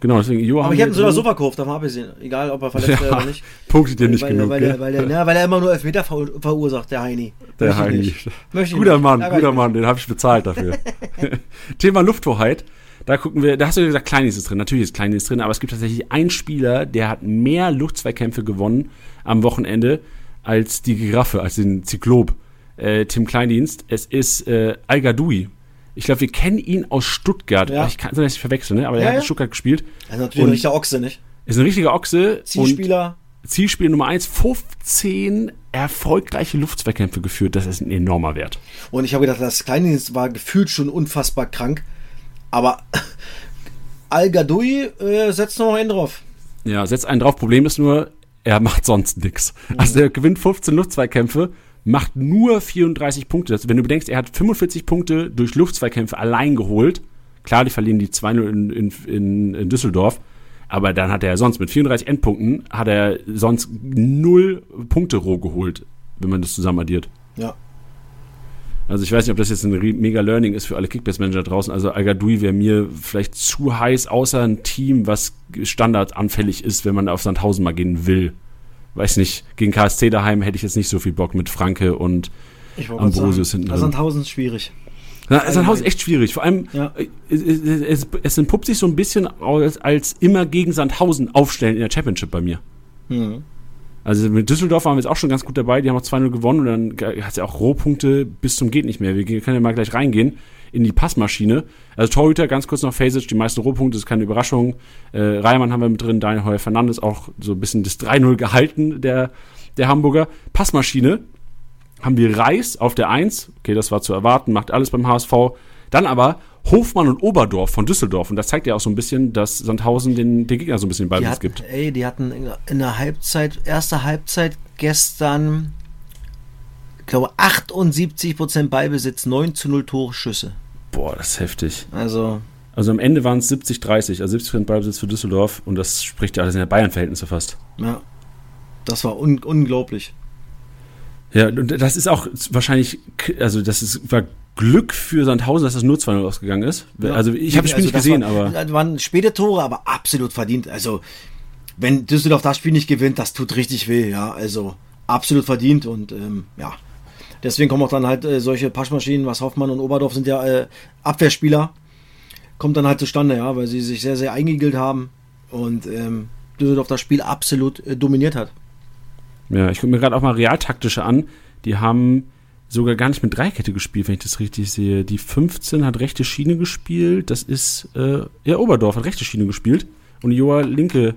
Genau, deswegen Joa Aber ich hätte ihn sogar so verkauft, davon abgesehen. Egal, ob er verletzt wäre oder nicht. Punktet dir nicht weil, genug, weil, der, weil, der, na, weil er immer nur Elfmeter ver verursacht, der Heini. Der Möchte ich Heini. Möchte ich Guter nicht. Mann, guter ich Mann, den habe ich bezahlt dafür. Thema Lufthoheit. Da gucken wir, da hast du gesagt, Kleinis ist drin. Natürlich ist Kleinis drin, aber es gibt tatsächlich einen Spieler, der hat mehr Luftzweikämpfe gewonnen am Wochenende als die Giraffe, als den Zyklop. Äh, Tim Kleindienst. Es ist äh, al Gadoui. Ich glaube, wir kennen ihn aus Stuttgart. Ja. Ich kann es nicht verwechseln, ne? aber er Ja, hat in ja. Stuttgart gespielt. Also natürlich Und- ein richtiger Ochse, nicht? Ist ein richtiger Ochse. Zielspieler. Zielspiel Nummer 1, 15 erfolgreiche Luftzweikämpfe geführt. Das ist ein enormer Wert. Und ich habe gedacht, das Kleindienst war gefühlt schon unfassbar krank. Aber Al Gadoui äh, setzt noch einen drauf. Ja, setzt einen drauf. Problem ist nur, er macht sonst nix. Also der gewinnt 15 Luftzweikämpfe, macht nur 34 Punkte. Also wenn du bedenkst, er hat 45 Punkte durch Luftzweikämpfe allein geholt. Klar, die verlieren die 2-0 in, in, in, in Düsseldorf. Aber dann hat er sonst mit 34 Endpunkten, hat er sonst null Punkte roh geholt, wenn man das zusammen addiert. Ja. Also ich weiß nicht, ob das jetzt ein mega Learning ist für alle Kickbase-Manager draußen. Also Al-Gadoui wäre mir vielleicht zu heiß, außer ein Team, was standardanfällig ist, wenn man auf Sandhausen mal gehen will. Weiß nicht, gegen KSC daheim hätte ich jetzt nicht so viel Bock mit Franke und Ambrosius sagen, hinten also drin. Sandhausen ist schwierig. Na, Sandhausen ist echt schwierig. Vor allem, Ja. äh, es, es, es entpuppt sich so ein bisschen als, als immer gegen Sandhausen aufstellen in der Championship bei mir. Mhm. Also mit Düsseldorf waren wir jetzt auch schon ganz gut dabei, die haben auch 2-0 gewonnen und dann hat es ja auch Rohpunkte bis zum geht nicht mehr. Wir können ja mal gleich reingehen in die Passmaschine. Also Torhüter, ganz kurz noch Fasic, die meisten Rohpunkte, das ist keine Überraschung. Äh, Reimann haben wir mit drin, Daniel Heuer Fernandes auch so ein bisschen das 3-0 gehalten, der, der Hamburger. Passmaschine haben wir Reis auf der 1, okay, das war zu erwarten, macht alles beim HSV. Dann aber Hofmann und Oberdorf von Düsseldorf. Und das zeigt ja auch so ein bisschen, dass Sandhausen den, den Gegner so ein bisschen Ballbesitz hatten, gibt. ey, die hatten in, in der Halbzeit, erste Halbzeit gestern, ich glaube, 78% Ballbesitz, 9 zu 0 Torschüsse. Boah, das ist heftig. Also, Also am Ende waren es 70-30, also 70% Ballbesitz für Düsseldorf und das spricht ja alles in der Bayern-Verhältnisse fast. ja, das war un unglaublich. Ja, und das ist auch wahrscheinlich, also das ist, war Glück für Sandhausen, dass das nur 2-0 ausgegangen ist. Ja. Also ich habe das Spiel nicht das gesehen, war, aber waren späte Tore, aber absolut verdient. Also, wenn Düsseldorf das Spiel nicht gewinnt, das tut richtig weh, ja. Also, absolut verdient und ähm, ja. Deswegen kommen auch dann halt äh, solche Paschmaschinen, was Hoffmann und Oberdorf sind ja äh, Abwehrspieler. Kommt dann halt zustande, ja, weil sie sich sehr, sehr eingegilt haben und ähm, Düsseldorf das Spiel absolut äh, dominiert hat. ja, ich gucke mir gerade auch mal realtaktische an. Die haben sogar gar nicht mit Dreikette gespielt, wenn ich das richtig sehe. Die 15 hat rechte Schiene gespielt. Das ist, äh, ja, Oberdorf hat rechte Schiene gespielt. Und Joa linke.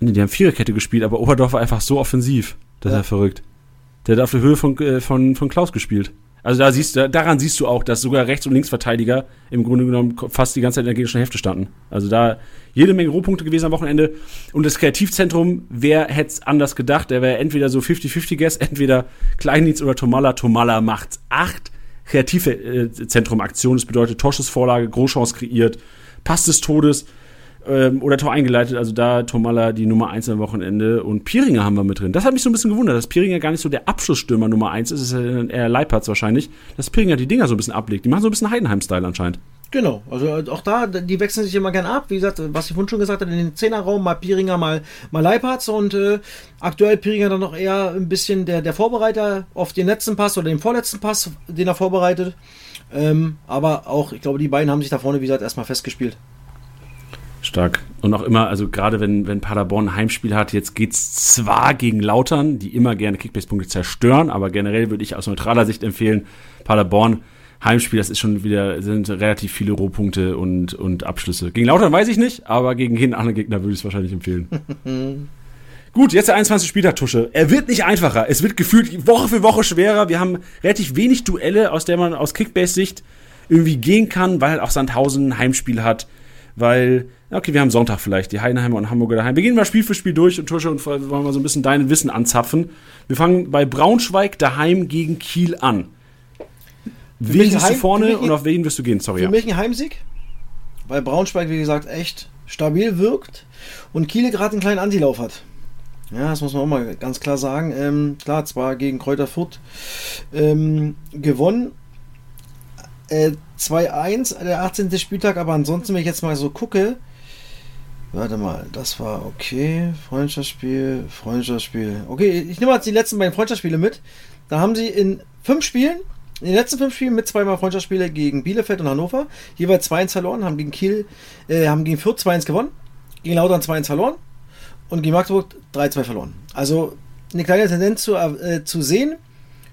Nee, die haben Viererkette gespielt, aber Oberdorf war einfach so offensiv. Das ist Ja. ja verrückt. Der hat auf der Höhe von, äh, von, von Klaus gespielt. Also da siehst du, daran siehst du auch, dass sogar Rechts- und Linksverteidiger im Grunde genommen fast die ganze Zeit in der gegnerischen Hälfte standen. Also da jede Menge Rohpunkte gewesen am Wochenende. Und das Kreativzentrum, wer hätte es anders gedacht? Der wäre entweder so 50-50 Guess, entweder Kleindienst oder Tomala. Tomala macht acht Kreativzentrum-Aktionen. Das bedeutet Torschussvorlage, Großchance kreiert, Pass des Todes ähm, oder Tor eingeleitet. Also da Tomala die Nummer 1 am Wochenende. Und Piringer haben wir mit drin. Das hat mich so ein bisschen gewundert, dass Piringer gar nicht so der Abschlussstürmer Nummer 1 ist. Es ist eher Leipertz wahrscheinlich. Dass Piringer die Dinger so ein bisschen ablegt. Die machen so ein bisschen Heidenheim-Style anscheinend. Genau, also äh, auch da, die wechseln sich immer gern ab. Wie gesagt, was ich vorhin schon gesagt habe, in den Zehnerraum mal Piringer, mal, mal Leipertz und äh, aktuell Piringer dann noch eher ein bisschen der, der Vorbereiter auf den letzten Pass oder den vorletzten Pass, den er vorbereitet. Ähm, aber auch, ich glaube, die beiden haben sich da vorne, wie gesagt, erstmal festgespielt. Stark. Und auch immer, also gerade wenn, wenn Paderborn ein Heimspiel hat, jetzt geht's zwar gegen Lautern, die immer gerne Kickbase-Punkte zerstören, aber generell würde ich aus neutraler Sicht empfehlen, Paderborn Heimspiel, das ist schon wieder, sind relativ viele Rohpunkte und, und Abschlüsse. Gegen Lautern weiß ich nicht, aber gegen jeden anderen Gegner würde ich es wahrscheinlich empfehlen. Gut, jetzt der 21. Spieltag, Tusche. Er wird nicht einfacher. Es wird gefühlt Woche für Woche schwerer. Wir haben relativ wenig Duelle, aus der man aus Kickbase-Sicht irgendwie gehen kann, weil halt auch Sandhausen ein Heimspiel hat. Weil, ja, okay, wir haben Sonntag vielleicht, die Heidenheimer und Hamburger daheim. Wir gehen mal Spiel für Spiel durch und Tusche und wollen mal so ein bisschen dein Wissen anzapfen. Wir fangen bei Braunschweig daheim gegen Kiel an. Wen mich ein siehst du vorne für und auf wen wirst du gehen? Sorry. Für Ja. mich ein Heimsieg, weil Braunschweig, wie gesagt, echt stabil wirkt und Kiel gerade einen kleinen Antilauf hat. Ja, das muss man auch mal ganz klar sagen. Ähm, klar, zwar gegen Kräuter Fürth ähm, gewonnen. Äh, 2-1, der 18. Spieltag, aber ansonsten, wenn ich jetzt mal so gucke, warte mal, das war okay, Freundschaftsspiel, Freundschaftsspiel. Okay, ich nehme jetzt die letzten beiden Freundschaftsspiele mit. Da haben sie in fünf Spielen, in den letzten fünf Spielen mit zweimal Freundschaftsspiele gegen Bielefeld und Hannover, jeweils 2-1 verloren, haben gegen Kiel, äh, haben gegen Fürth 2-1 gewonnen, gegen Lautern 2-1 verloren und gegen Magdeburg 3-2 verloren. Also eine kleine Tendenz zu, äh, zu sehen.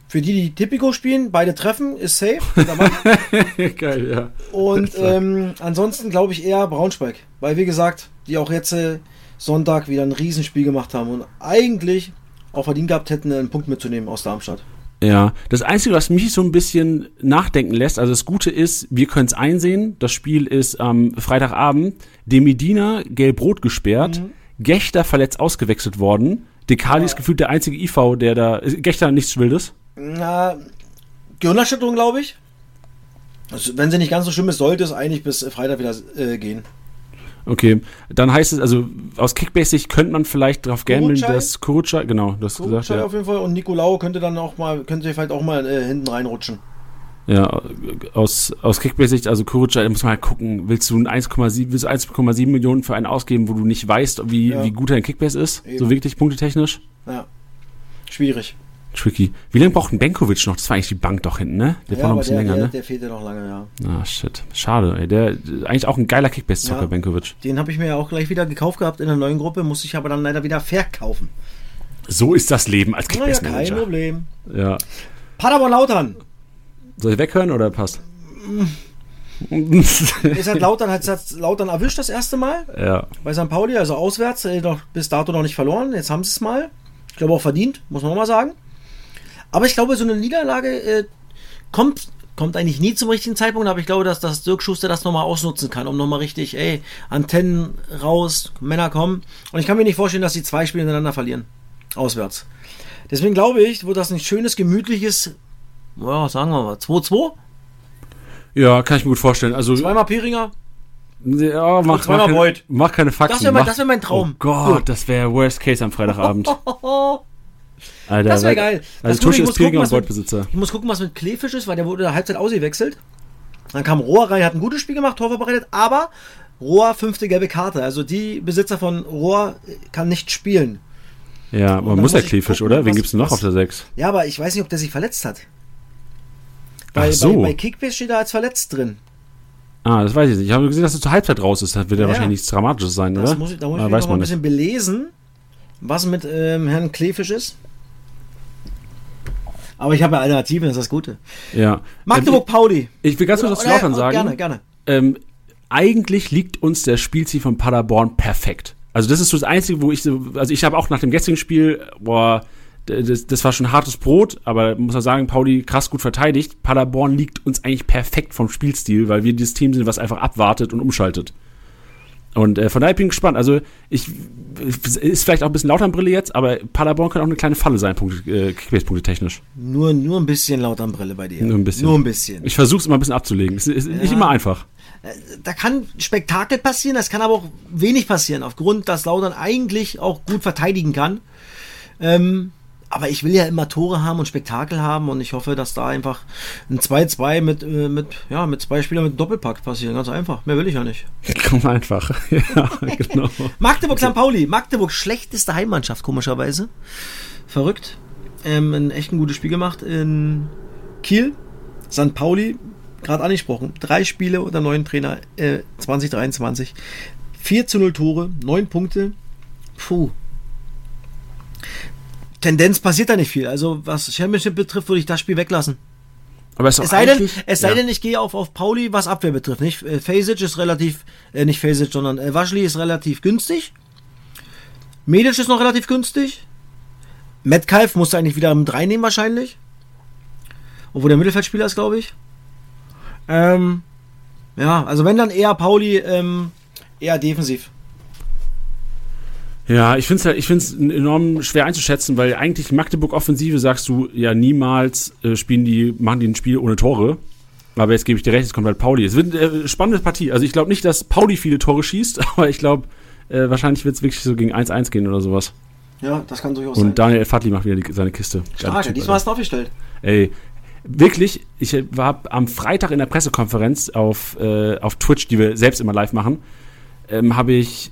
Für die, die Tipico spielen, beide treffen, ist safe. Geil, ja. Und ähm, ansonsten glaube ich eher Braunschweig. Weil, wie gesagt, die auch jetzt äh, Sonntag wieder ein Riesenspiel gemacht haben und eigentlich auch verdient gehabt hätten, einen Punkt mitzunehmen aus Darmstadt. Ja, das Einzige, was mich so ein bisschen nachdenken lässt, also das Gute ist, wir können es einsehen, das Spiel ist am Freitagabend, Demidina gelb-rot gesperrt, Gechter verletzt ausgewechselt worden, Dekali ist gefühlt der einzige IV, der da, ist Gechter nichts Wildes? Na, Gehirnerschütterung, glaube ich. Also, wenn sie nicht ganz so schlimm ist, sollte es eigentlich bis Freitag wieder äh, gehen. Okay, dann heißt es, also aus Kickbase-Sicht könnte man vielleicht darauf gambeln, Kurucay? dass Kurucay, genau, du hast gesagt, Kurucay ja. auf jeden Fall und Nicolau könnte dann auch mal, könnte vielleicht auch mal äh, hinten reinrutschen. Ja, aus, aus Kickbase-Sicht, also Kurucay, da muss man halt gucken, willst du ein 1,7 willst du 1,7 Millionen für einen ausgeben, wo du nicht weißt, wie, Ja. wie gut dein Kickbase ist? Eben. So wirklich punktetechnisch? Ja. Schwierig. Tricky. Wie lange braucht ein Benkovic noch? Das war eigentlich die Bank doch hinten, ne? Der ja, braucht noch ein bisschen der, länger, der, ne? der fehlt ja noch lange, ja. Ah, shit. Schade, ey. Der, eigentlich auch ein geiler Kickbase-Zocker, Ja. Benkovic. Den habe ich mir ja auch gleich wieder gekauft gehabt in der neuen Gruppe, musste ich aber dann leider wieder verkaufen. So ist das Leben als Naja, kein Kickbase-Manager. Problem. Ja. Paderborn Lautern. Soll ich weghören oder passt? Ist halt Lautern, hat hat Lautern erwischt das erste Mal ja. bei St. Pauli, also auswärts, äh, noch, bis dato noch nicht verloren. Jetzt haben sie es mal. Ich glaube auch verdient, muss man auch mal sagen. Aber ich glaube, so eine Niederlage äh, kommt, kommt eigentlich nie zum richtigen Zeitpunkt, aber ich glaube, dass, dass Dirk Schuster das nochmal ausnutzen kann, um nochmal richtig, ey, Antennen raus, Männer kommen. Und ich kann mir nicht vorstellen, dass sie zwei Spiele hintereinander verlieren. Auswärts. Deswegen glaube ich, wird das ein schönes, gemütliches, ja, sagen wir mal, 2-2. Ja, kann ich mir gut vorstellen. Also, Zweimal Peringer. ja, mach, zweimal mach, keine, mach keine Faxen. Das wär mein- wär mein Traum. Oh Gott, das wäre Worst Case am Freitagabend. Alter, Das wär weil- geil. Also Tusche ist Pilger und Beutbesitzer. Ich muss gucken, was mit Kleefisch ist, weil der wurde in der Halbzeit ausgewechselt. Dann kam Rohr rein, hat ein gutes Spiel gemacht, Tor vorbereitet, aber Rohr fünfte gelbe Karte. Also die Besitzer von Rohr äh, kann nicht spielen. Ja, man muss ja muss ich Kleefisch, gucken, oder? Wen gibt's denn noch was- auf der 6? Ja, aber ich weiß nicht, ob der sich verletzt hat. Ach Bei, so. bei, bei Kickbase steht er als verletzt drin. Ah, das weiß ich nicht. Ich habe gesehen, dass er zur Halbzeit raus ist. Das wird ja, Ja. wahrscheinlich nichts Dramatisches sein, Das oder? muss ich, da muss ich ah, noch ein bisschen belesen, was mit ähm, Herrn Kleefisch ist. Aber ich habe ja Alternativen, das ist das Gute. Ja. Magdeburg-Pauli. Ähm, ich will ganz kurz was zu Lautern sagen. Gerne, gerne. ähm, eigentlich liegt uns der Spielziel von Paderborn perfekt. Also das ist so das Einzige, wo ich so, also ich habe auch nach dem gestrigen Spiel, boah, das, das war schon hartes Brot, aber muss man sagen, Pauli krass gut verteidigt. Paderborn liegt uns eigentlich perfekt vom Spielstil, weil wir dieses Team sind, was einfach abwartet und umschaltet. Und äh, von daher bin ich gespannt. Also ich ist vielleicht auch ein bisschen Lauternbrille jetzt, aber Paderborn kann auch eine kleine Falle sein, Punkte, äh, Kickbase-Punkte technisch. Nur, nur ein bisschen Lauternbrille bei dir. Nur ein bisschen. Nur ein bisschen. Ich versuche es immer ein bisschen abzulegen. Es ist nicht Ja. immer einfach. da kann Spektakel passieren, das kann aber auch wenig passieren, aufgrund, dass Lautern eigentlich auch gut verteidigen kann. Ähm, aber ich will ja immer Tore haben und Spektakel haben und ich hoffe, dass da einfach ein 2-2 mit, äh, mit, ja, mit zwei Spielern mit Doppelpack passieren. Ganz einfach. Mehr will ich ja nicht. Komm einfach. ja, genau. Magdeburg, St. Pauli. Magdeburg, schlechteste Heimmannschaft, komischerweise. Verrückt. Ähm, ein echt ein gutes Spiel gemacht in Kiel. St. Pauli, gerade angesprochen. Drei Spiele unter neuen Trainer äh, 2023. 4 zu 0 Tore, 9 Punkte. Puh. Tendenz passiert da nicht viel. Also, was Championship betrifft, würde ich das Spiel weglassen. Aber es, ist Es sei denn, es sei ja. denn, ich gehe auf, auf Pauli, was Abwehr betrifft. Nicht? Äh, Fasic ist relativ, äh, nicht Fasic, sondern äh, Waschli ist relativ günstig. Medic ist noch relativ günstig. Metcalf musste eigentlich wieder im 3 nehmen wahrscheinlich. Obwohl der Mittelfeldspieler ist, glaube ich. Ähm, ja, also wenn dann eher Pauli, ähm, eher defensiv. Ja, ich finde es halt, ich find's enorm schwer einzuschätzen, weil eigentlich Magdeburg-Offensive sagst du ja niemals äh, spielen die, machen die ein Spiel ohne Tore. Aber jetzt gebe ich dir recht, es kommt halt Pauli. Es wird eine äh, spannende Partie. Also ich glaube nicht, dass Pauli viele Tore schießt, aber ich glaube, äh, wahrscheinlich wird es wirklich so gegen 1-1 gehen oder sowas. Ja, das kann durchaus Und Daniel Fadli macht wieder die, seine Kiste. Stark, Typ, diesmal Alter. hast du aufgestellt. Ey, wirklich, ich war am Freitag in der Pressekonferenz auf, äh, auf Twitch, die wir selbst immer live machen, ähm, habe ich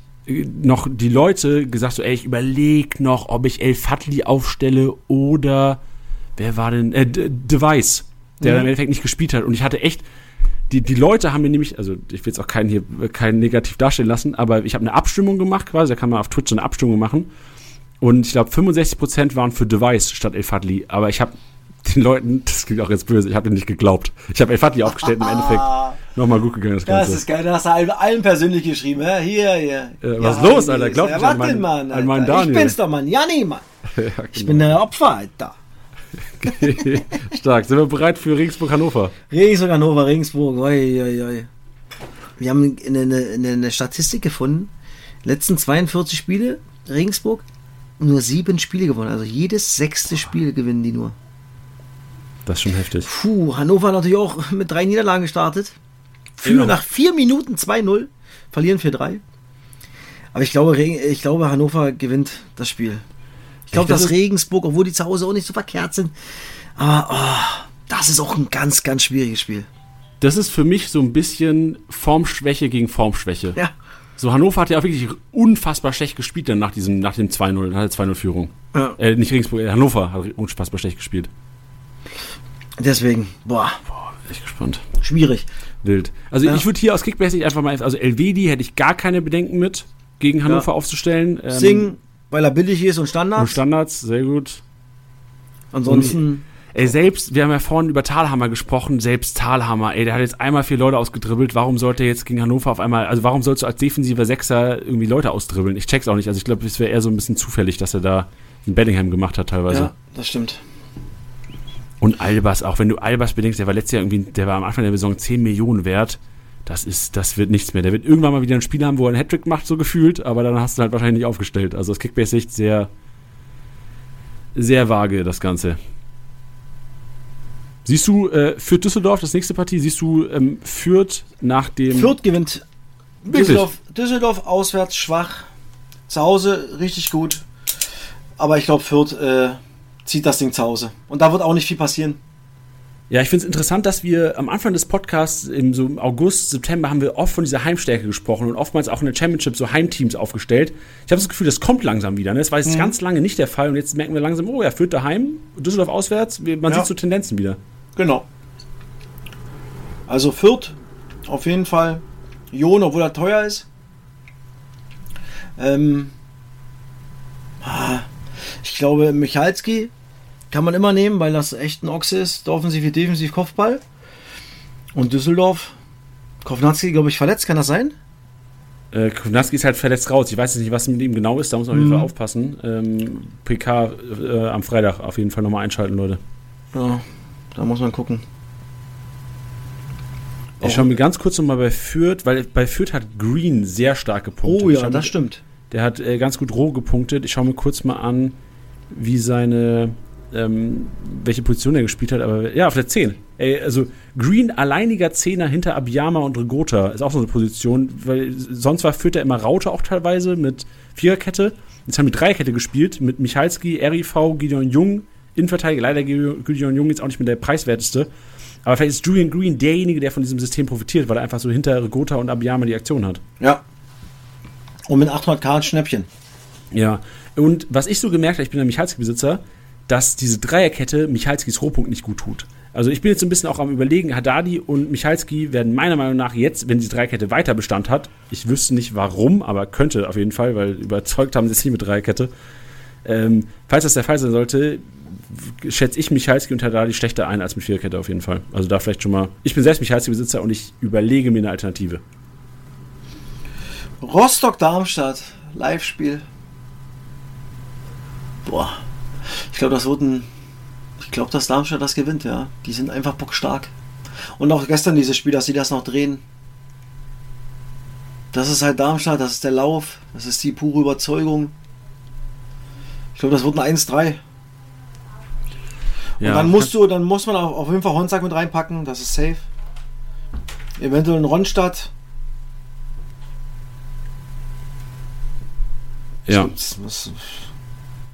noch die Leute gesagt, so, ey, ich überlege noch, ob ich El Fadli aufstelle oder wer war denn? Äh, Device, der Mhm. im Endeffekt nicht gespielt hat. Und ich hatte echt. Die, die Leute haben mir nämlich, also ich will jetzt auch keinen hier keinen negativ darstellen lassen, aber ich habe eine Abstimmung gemacht quasi, da kann man auf Twitch so eine Abstimmung machen. Und ich glaube, 65% waren für Device statt El Fadli. Aber ich habe den Leuten, das klingt auch jetzt böse, ich habe denen nicht geglaubt. Ich habe El Fadli aufgestellt im Endeffekt nochmal gut gegangen, das Das Ganze. ist geil, da hast du allen, persönlich geschrieben. Ja? Hier, hier. Äh, was ist los, Alter? Glaub ja, nicht an meinen- Mann, an meinen? Daniel. Ich bin's doch, Mann. Janni, Mann. ja, Ich bin der Opfer, Alter. Stark. Sind wir bereit für Regensburg-Hannover? Regensburg, Hannover, Regensburg. Oi, oi, oi. Wir haben eine, eine, eine Statistik gefunden. Letzten 42 Spiele, Regensburg, nur sieben Spiele gewonnen. Also jedes sechste Spiel gewinnen die nur. Das ist schon heftig. Puh, Hannover natürlich auch mit drei Niederlagen gestartet. Führen Genau. nach vier Minuten 2-0, verlieren 4-3. Aber ich glaube, ich glaube, Hannover gewinnt das Spiel. Ich glaube, das dass Regensburg, obwohl die zu Hause auch nicht so verkehrt sind, aber oh, das ist auch ein ganz, ganz schwieriges Spiel. Das ist für mich so ein bisschen Formschwäche gegen Formschwäche. Ja, So, Hannover hat ja auch wirklich unfassbar schlecht gespielt dann nach diesem, nach dem 2-0, nach der 2-0-Führung. Ja. Äh, nicht Regensburg, äh, Hannover hat unfassbar schlecht gespielt. Deswegen, boah, Boah, echt gespannt. schwierig. Wild. Also Ja. ich würde hier aus Kickbase einfach mal, also Elvedi hätte ich gar keine Bedenken mit, gegen Hannover aufzustellen. Ähm, Sing, weil er billig ist und und Standards. Standards, sehr gut. Ansonsten, Ey, selbst, wir haben ja vorhin über Talhammer gesprochen, selbst Talhammer, ey, der hat jetzt einmal vier Leute ausgedribbelt, warum sollte er jetzt gegen Hannover auf einmal, also warum sollst du als defensiver Sechser irgendwie Leute ausdribbeln? Ich check's auch nicht, also ich glaube, es wäre eher so ein bisschen zufällig, dass er da in Bellingham gemacht hat teilweise. ja, das stimmt. Und Albers, auch wenn du Albers bedenkst, der war letztes Jahr irgendwie, der war am Anfang der Saison 10 Millionen wert. Das ist, das wird nichts mehr. Der wird irgendwann mal wieder ein Spiel haben, wo er einen Hattrick macht, so gefühlt, aber dann hast du halt wahrscheinlich nicht aufgestellt. Also aus Kickbase-Sicht sehr, sehr vage, das Ganze. Siehst du äh, Fürth Düsseldorf, das nächste Partie, siehst du ähm, Fürth nach dem. Fürth gewinnt. Düsseldorf, Düsseldorf auswärts schwach. Zu Hause richtig gut. Aber ich glaube, Fürth äh, zieht das Ding zu Hause. Und da wird auch nicht viel passieren. Ja, ich finde es interessant, dass wir am Anfang des Podcasts im so August, September haben wir oft von dieser Heimstärke gesprochen und oftmals auch in der Championship so Heimteams aufgestellt. Ich habe das Gefühl, das kommt langsam wieder. Ne? Das war jetzt ganz lange nicht der Fall und jetzt merken wir langsam, oh ja, Fürth daheim, Düsseldorf auswärts. Man Ja. sieht so Tendenzen wieder. Genau. Also Fürth, auf jeden Fall. Jon, obwohl er teuer ist. Ähm, ah, ich glaube, Michalski kann man immer nehmen, weil das echt ein Ochse ist. Offensiv wie defensiv Kopfball. Und Düsseldorf, Kovnatski, glaube ich, verletzt, kann das sein? Äh, Kovnatski ist halt verletzt raus. Ich weiß jetzt nicht, was mit ihm genau ist, da muss man auf jeden Fall aufpassen. Ähm, PK äh, am Freitag auf jeden Fall nochmal einschalten, Leute. Ja, da muss man gucken. Ich schaue mir ganz kurz nochmal bei Fürth, weil bei Fürth hat Green sehr stark gepunktet. Oh ja, das stimmt. Der hat äh, ganz gut roh gepunktet. Ich schaue mir kurz mal an, wie seine, ähm, welche Position er gespielt hat. Aber ja, auf der 10. Ey, also Green alleiniger Zehner hinter Abiyama und Rigota ist auch so eine Position, weil sonst war Fürth ja immer Raute auch teilweise mit Viererkette. Jetzt haben wir Dreierkette gespielt mit Michalski, RIV, Gideon Jung, Innenverteidiger. Leider Gideon Gideon Jung jetzt auch nicht mehr der preiswerteste. Aber vielleicht ist Julian Green derjenige, der von diesem System profitiert, weil er einfach so hinter Rigota und Abiyama die Aktion hat. Ja. Und mit 800k ein Schnäppchen. Ja, und was ich so gemerkt habe, ich bin ein Michalski-Besitzer, dass diese Dreierkette Michalskis Rohpunkt nicht gut tut. Also ich bin jetzt ein bisschen auch am überlegen, Haddadi und Michalski werden meiner Meinung nach jetzt, wenn die Dreierkette weiter Bestand hat, ich wüsste nicht warum, aber könnte auf jeden Fall, weil überzeugt haben sie es nicht mit Dreierkette. Ähm, falls das der Fall sein sollte, schätze ich Michalski und Haddadi schlechter ein als mit Viererkette auf jeden Fall. Also da vielleicht schon mal. Ich bin selbst Michalski-Besitzer und ich überlege mir eine Alternative. Rostock-Darmstadt, Live-Spiel. Boah. Ich glaube, das wird ein. Ich glaube, dass Darmstadt das gewinnt, ja. Die sind einfach bockstark. Und auch gestern dieses Spiel, dass sie das noch drehen. Das ist halt Darmstadt, das ist der Lauf, das ist die pure Überzeugung. Ich glaube, das wird ein 1-3. Und dann musst du, dann muss man auf, auf jeden Fall Honsack mit reinpacken, das ist safe. Eventuell ein Ronstadt. Ja, Das, das,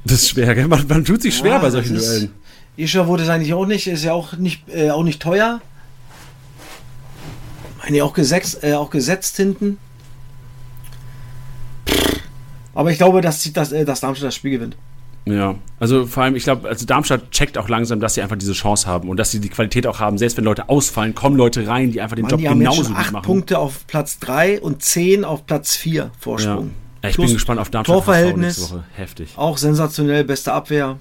das ist schwer, gell? Man, man tut sich schwer Ja, bei solchen ist- Duellen. Isha wurde es eigentlich auch nicht, ist ja auch nicht, äh, auch nicht teuer. Meine auch gesetzt, äh, auch gesetzt hinten. Aber ich glaube, dass, das, äh, dass Darmstadt das Spiel gewinnt. Ja, also vor allem, ich glaube, also Darmstadt checkt auch langsam, dass sie einfach diese Chance haben und dass sie die Qualität auch haben. Selbst wenn Leute ausfallen, kommen Leute rein, die einfach den Mann, Job die haben jetzt genauso schon gut 8 machen. Punkte auf Platz 3 und 10 auf Platz 4 Ja. Vorsprung. ja ich Plus bin gespannt auf Darmstadt. Torverhältnis. Woche. Heftig. Auch sensationell, beste Abwehr.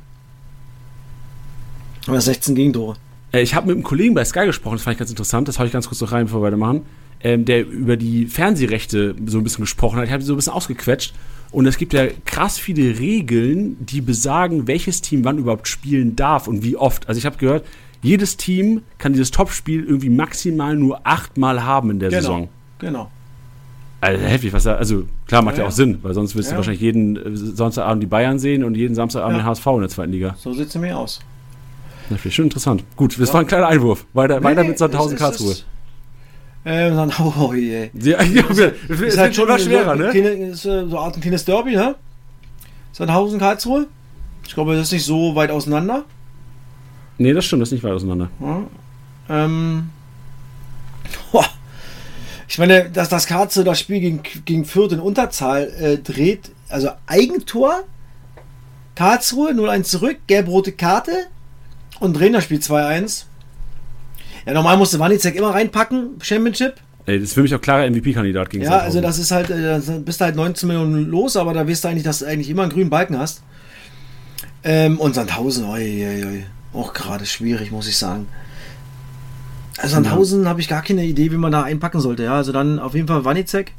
Aber 16 Gegentore. Äh, Ich habe mit einem Kollegen bei Sky gesprochen, das fand ich ganz interessant, das hau ich ganz kurz noch rein, bevor wir weitermachen, ähm, der über die Fernsehrechte so ein bisschen gesprochen hat. Ich habe die so ein bisschen ausgequetscht. Und es gibt ja krass viele Regeln, die besagen, welches Team wann überhaupt spielen darf und wie oft. Also ich habe gehört, jedes Team kann dieses Topspiel irgendwie maximal nur achtmal haben in der Saison. Genau. Also heftig, was da, also klar macht ja, Ja, auch. Sinn, weil sonst wirst du Ja. wahrscheinlich jeden äh, Sonntagabend die Bayern sehen und jeden Samstagabend Ja. den HSV in der zweiten Liga. So sieht es mir aus. Heftig, schon interessant. Gut, das war ein kleiner Einwurf. Weiter, weiter mit Sandhausen Karlsruhe. Ähm, dann, oh je. Ja, ja, das ist halt schon was schwerer, ne? Kleine, ist, so eine Art ein kleines Derby, ne? Sandhausen, Karlsruhe. Ich glaube, das ist nicht so weit auseinander. Nee, das stimmt, das ist nicht weit auseinander. Ja. Ähm, boah. Ich meine, dass das Karze das Spiel gegen, gegen Fürth in Unterzahl äh, dreht, also Eigentor, Karlsruhe 0-1 zurück, gelb-rote Karte und Trainerspiel 2-1. Ja, normal musste Wanizek immer reinpacken, Championship. Ey, das ist für mich auch klarer MVP-Kandidat gegen Ja, also das ist halt, äh, da bist du halt 19 Millionen los, aber da weißt du eigentlich, dass du eigentlich immer einen grünen Balken hast. Ähm, und Sandhausen, oi, oi, oi. auch gerade schwierig, muss ich sagen. Also Sandhausen habe ich gar keine Idee, wie man da einpacken sollte. Ja, also dann auf jeden Fall Wanizek.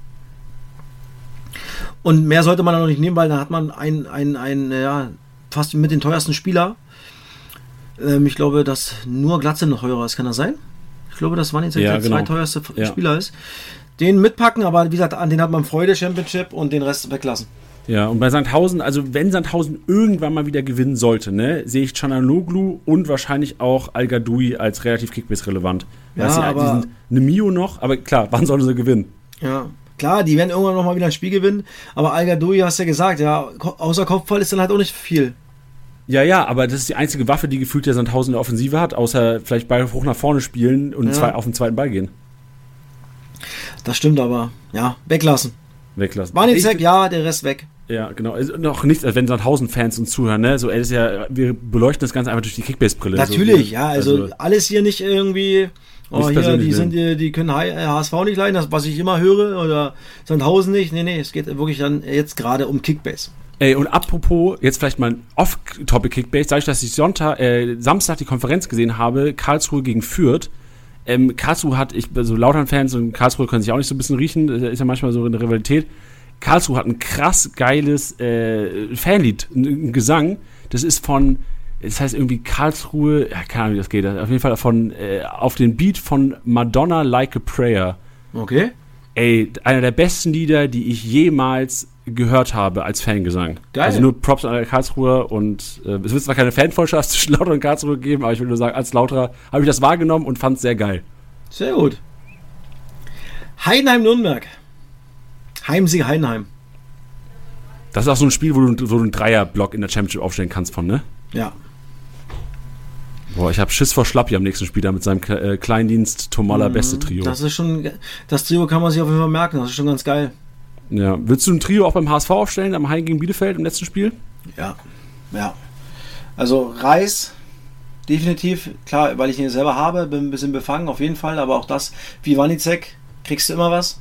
Und mehr sollte man da noch nicht nehmen, weil dann hat man ein, ein, ein, ja, fast mit den teuersten Spieler. Ähm, ich glaube, dass nur Glatze noch teurer ist. Kann das sein? Ich glaube, dass Wanizek Ja, der genau. zweiteuerste Ja. Spieler ist. Den mitpacken, aber wie gesagt, an den hat man Freude, Championship und den Rest weglassen. Ja, und bei Sandhausen, also wenn Sandhausen irgendwann mal wieder gewinnen sollte, ne, sehe ich Chananoglu und wahrscheinlich auch Al als relativ Kickbase-relevant. Ja, Weißt du, aber- die sind eine Mio noch, aber klar, wann sollen sie gewinnen? Ja, klar, die werden irgendwann noch mal wieder ein Spiel gewinnen, aber Al hast ja gesagt, ja, außer Kopfball ist dann halt auch nicht viel. Ja, ja, aber das ist die einzige Waffe, die gefühlt der Sandhausen in der Offensive hat, außer vielleicht Ball hoch nach vorne spielen und Ja. zwei, auf den zweiten Ball gehen. Das stimmt aber, ja, weglassen. Weglassen. Wanizek, ja, der Rest weg. Ja, genau. Ist noch nichts, als wenn Sandhausen-Fans uns zuhören, ne? So, ey, ist ja, wir beleuchten das Ganze einfach durch die Kickbase-Brille. Natürlich, so, ja, also, alles hier nicht irgendwie, oh, Nicht hier, die, sind, die, die können H- äh, HSV nicht leiden, das, was ich immer höre, oder Sandhausen nicht. Nee, nee, es geht wirklich dann jetzt gerade um Kickbase. Ey, und apropos, jetzt vielleicht mal ein Off-Topic-Kickbase, dadurch, dass ich Sonntag, äh, Samstag die Konferenz gesehen habe, Karlsruhe gegen Fürth. Ähm, Karlsruhe hat, ich, also Lautern-Fans und Karlsruhe können sich auch nicht so ein bisschen riechen, ist ja manchmal so eine Rivalität. Karlsruhe hat ein krass geiles äh, Fanlied, ein, Gesang. Das ist von, das heißt irgendwie Karlsruhe, ja, keine Ahnung, wie das geht. Auf jeden Fall von, äh, auf den Beat von Madonna Like a Prayer. Okay? Ey, einer der besten Lieder, die ich jemals gehört habe als Fangesang. Geil. Also nur Props an Karlsruhe und äh, es wird zwar keine Fanfreundschaft zwischen Lauter und Karlsruhe geben, aber ich will nur sagen, als Lauterer habe ich das wahrgenommen und fand es sehr geil. Sehr gut. Heidenheim-Nürnberg. Heimsieg Heidenheim. Das ist auch so ein Spiel, wo du, wo du einen Dreierblock in der Championship aufstellen kannst von, ne? Ja. Boah, ich habe Schiss vor Schlappi am nächsten Spiel da mit seinem äh, Kleindienst Tomala Beste Trio. Mhm. Das ist schon, das Trio kann man sich auf jeden Fall merken, das ist schon ganz geil. ja. Willst du ein Trio auch beim HSV aufstellen, am Heim gegen Bielefeld im letzten Spiel? Ja, ja. Also Reis, definitiv, klar, weil ich ihn selber habe, bin ein bisschen befangen, auf jeden Fall, aber auch das, wie Wanizek, kriegst du immer was.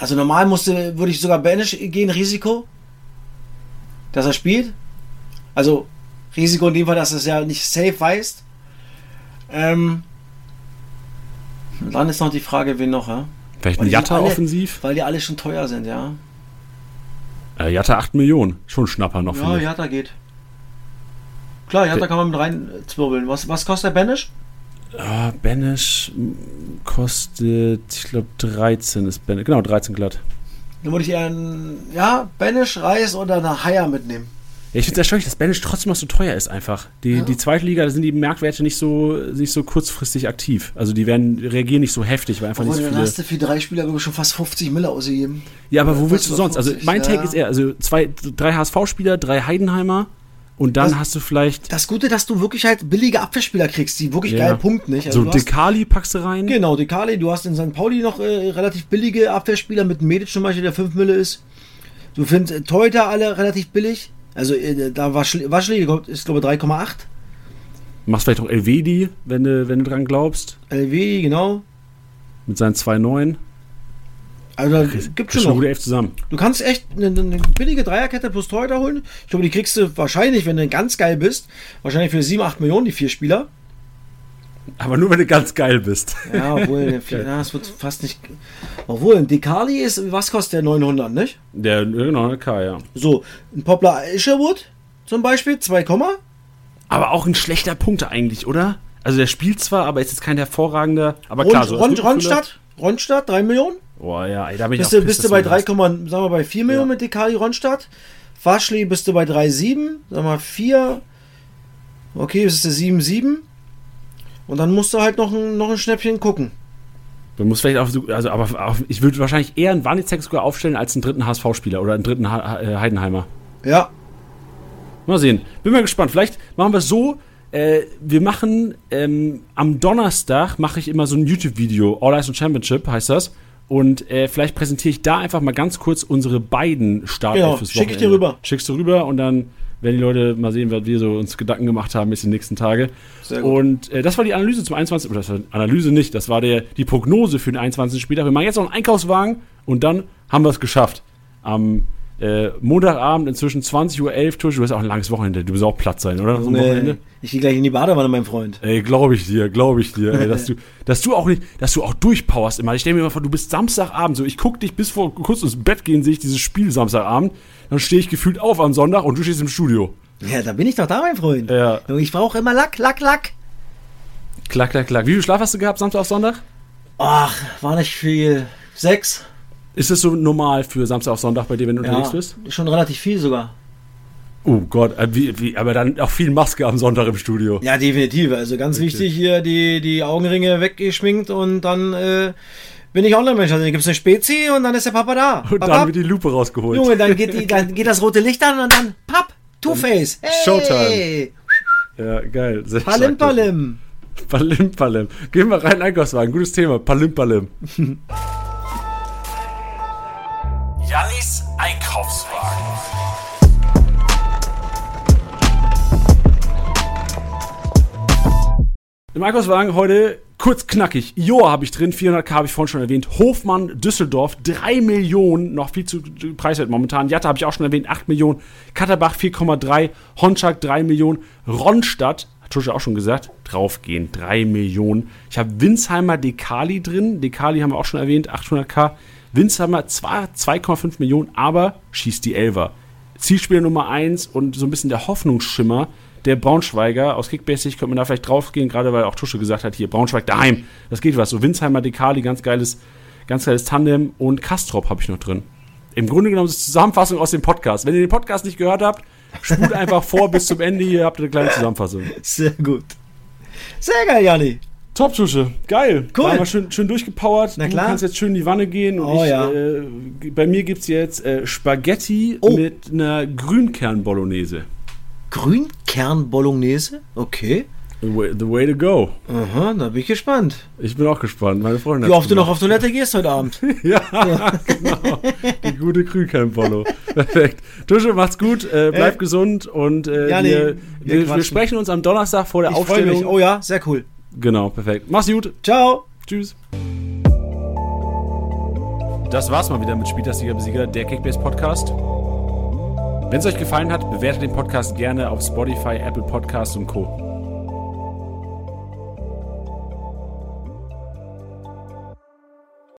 Also normal musste, würde ich sogar Banish gehen, Risiko, dass er spielt. Also Risiko in dem Fall, dass er es ja nicht safe weißt. Ähm, dann ist noch die Frage, wen noch, ja? Vielleicht ein die Jatta alle- offensiv? Weil die alle schon teuer sind, ja. Äh, Jatta 8 Millionen. Schon Schnapper noch, Ja. Jatta geht. Klar, Jatta kann man mit rein zwirbeln. Was, was kostet der Banish? Ah, Banish kostet, ich glaube, 13 ist Banish. Genau, 13 glatt. Dann würde ich eher einen, ja, Banish, Reis oder eine Haier mitnehmen. Ja, ich finde es erstaunlich, dass Banish trotzdem noch so teuer ist einfach. Die, Ja. die zweite Liga, da sind die Marktwerte nicht so, nicht so kurzfristig aktiv. Also die werden, reagieren nicht so heftig, weil einfach Obwohl, nicht so viele... hast du für drei Spieler wirklich schon fast 50 Mille ausgegeben. Ja, aber wo das willst du sonst? Also 50, mein Take ja. ist eher, also zwei, drei HSV-Spieler, drei Heidenheimer und dann Das- hast du vielleicht Das Gute, dass du wirklich halt billige Abwehrspieler kriegst, die wirklich Ja. geil punkten, nicht? so du hast, Dekali packst du rein. genau, Dekali, du hast in St. Pauli noch äh, relativ billige Abwehrspieler mit Medic zum Beispiel, der 5 Mille ist. Du findest äh, Torhüter alle relativ billig. Also äh, da war Waschli ist glaube ich 3,8. Machst vielleicht auch Elvedi, wenn du, wenn du dran glaubst, LW, genau. mit seinen 2,9. Also gibt schon noch. gute zusammen. Du kannst echt eine, eine billige Dreierkette plus Torhüter holen. Ich glaube, die kriegst du wahrscheinlich, wenn du ganz geil bist, wahrscheinlich für 7, 8 Millionen, die vier Spieler. Aber nur, wenn du ganz geil bist. Ja, obwohl, ja, das wird fast nicht. Obwohl, ein Dekali ist, was kostet der 900, nicht? Der, genau, K, ja. So, ein Poplar Isherwood zum Beispiel, 2, Aber auch ein schlechter Punkt eigentlich, oder? Also der spielt zwar, aber ist jetzt kein hervorragender. Aber Ron, klar, so Ron, Ronstadt, Ronstadt, 3 Millionen. Boah, ja, ey, da bin ich Bist auch du, bist du bei du 3, das- sagen wir bei 4 Millionen mit Dekali Ronstadt. Waschli bist du bei 3,7, sagen wir 4. Okay, bist du 7,7. Und dann musst du halt noch ein, noch ein Schnäppchen gucken. Du musst vielleicht auch, so- also aber auch, ich würde wahrscheinlich eher einen Wanizek sogar aufstellen als einen dritten HSV-Spieler oder einen dritten ha äh, Heidenheimer. Ja, Mal sehen. Bin mal gespannt. Vielleicht machen wir es so. Äh, wir machen ähm, am Donnerstag mache ich immer so ein YouTube-Video, All Eyes on Championship heißt das. Und äh, vielleicht präsentiere ich da einfach mal ganz kurz unsere beiden Startelf Genau, fürs schick ich Wochenende. dir rüber. Schickst du rüber und dann werden die Leute mal sehen, was wir so uns Gedanken gemacht haben bis die nächsten Tage. Sehr gut. Und äh, das war die Analyse zum 21. Oder das war Analyse nicht, das war der, die Prognose für den 21. Spieltag. Wir machen jetzt noch einen Einkaufswagen und dann haben wir es geschafft. Am äh, Montagabend inzwischen 20.11 Uhr. Tusch, du hast auch ein langes Wochenende. Du wirst auch platt sein, oder? So? Nee, ich gehe gleich in die Badewanne, mein Freund. Ey, glaube ich dir, glaube ich dir, ey, dass du, dass du auch nicht, dass du auch durchpowerst immer. Ich stell mir mal vor, du bist Samstagabend, so ich guck dich bis vor kurz ins Bett gehen, sehe ich dieses Spiel Samstagabend, dann stehe ich gefühlt auf am Sonntag und du stehst im Studio. Ja, da bin ich doch da, mein Freund. Ja. Ich brauche immer Lack, Lack, Lack. Klack, klack, klack. Wie viel Schlaf hast du gehabt Samstag auf Sonntag? Ach, war nicht viel. Sechs. Ist es so normal für Samstag auf Sonntag bei dir, wenn du unterwegs Ja, bist? schon relativ viel sogar. Oh Gott, äh, wie, wie, aber dann auch viel Maske am Sonntag im Studio. Ja, definitiv. Also ganz wichtig hier die, die Augenringe weggeschminkt und dann äh, bin ich Online-Mensch. Also dann gibt's eine Spezi und dann ist der Papa da. Und Papa, dann wird die Lupe rausgeholt. Junge, dann geht, die, dann geht das rote Licht an und dann papp, Two-Face. Hey, Showtime. Ja, geil. Sehr Palim, palim. Palim, palim. Gehen wir rein, Einkaufswagen. Gutes Thema. Palim, palim. Einkaufswagen. Im Einkaufswagen heute kurz knackig. Joa habe ich drin, 400k habe ich vorhin schon erwähnt. Hofmann, Düsseldorf, 3 Millionen, noch viel zu preiswert momentan. Jatta habe ich auch schon erwähnt, 8 Millionen. Katterbach 4,3, Honschak 3 Millionen. Ronstadt, hat Tusche auch schon gesagt, draufgehen, 3 Millionen. Ich habe Winsheimer Dekali drin, Dekali haben wir auch schon erwähnt, 800k. Winsheimer zwar 2,5 Millionen, aber schießt die Elfer. Zielspieler Nummer 1 und so ein bisschen der Hoffnungsschimmer der Braunschweiger aus Kickbasic könnte man da vielleicht draufgehen, gerade weil auch Tusche gesagt hat, hier Braunschweig daheim, das geht was. So Winsheimer, Dekali, ganz geiles, ganz geiles Tandem und Kastrop habe ich noch drin. Im Grunde genommen ist es Zusammenfassung aus dem Podcast. Wenn ihr den Podcast nicht gehört habt, spult einfach vor bis zum Ende, hier habt ihr eine kleine Zusammenfassung. Sehr gut. Sehr geil, Janni. Top, Tusche. Geil. Cool. Haben wir schön, schön durchgepowert. Na klar. Du kannst jetzt schön in die Wanne gehen. Und Oh ich, ja. äh, bei mir gibt es jetzt äh, Spaghetti Oh. mit einer Grünkern-Bolognese. Grünkern-Bolognese? Okay. The way, the way to go. Aha, da bin ich gespannt. Ich bin auch gespannt. Meine Freundin Wie oft du noch auf Toilette gehst heute Abend. Ja, genau. Die gute Grünkern-Bolo. Perfekt. Tusche, macht's gut. Äh, bleib Äh, gesund. Und äh, ja, nee, wir, wir wir, sprechen uns am Donnerstag vor der Ich Aufstellung. mich. Oh ja, sehr cool. Genau, perfekt. Mach's gut. Ciao. Tschüss. Das war's mal wieder mit Spieltagsliga Besieger, der Kickbase Podcast. Wenn es euch gefallen hat, bewertet den Podcast gerne auf Spotify, Apple Podcasts und Co.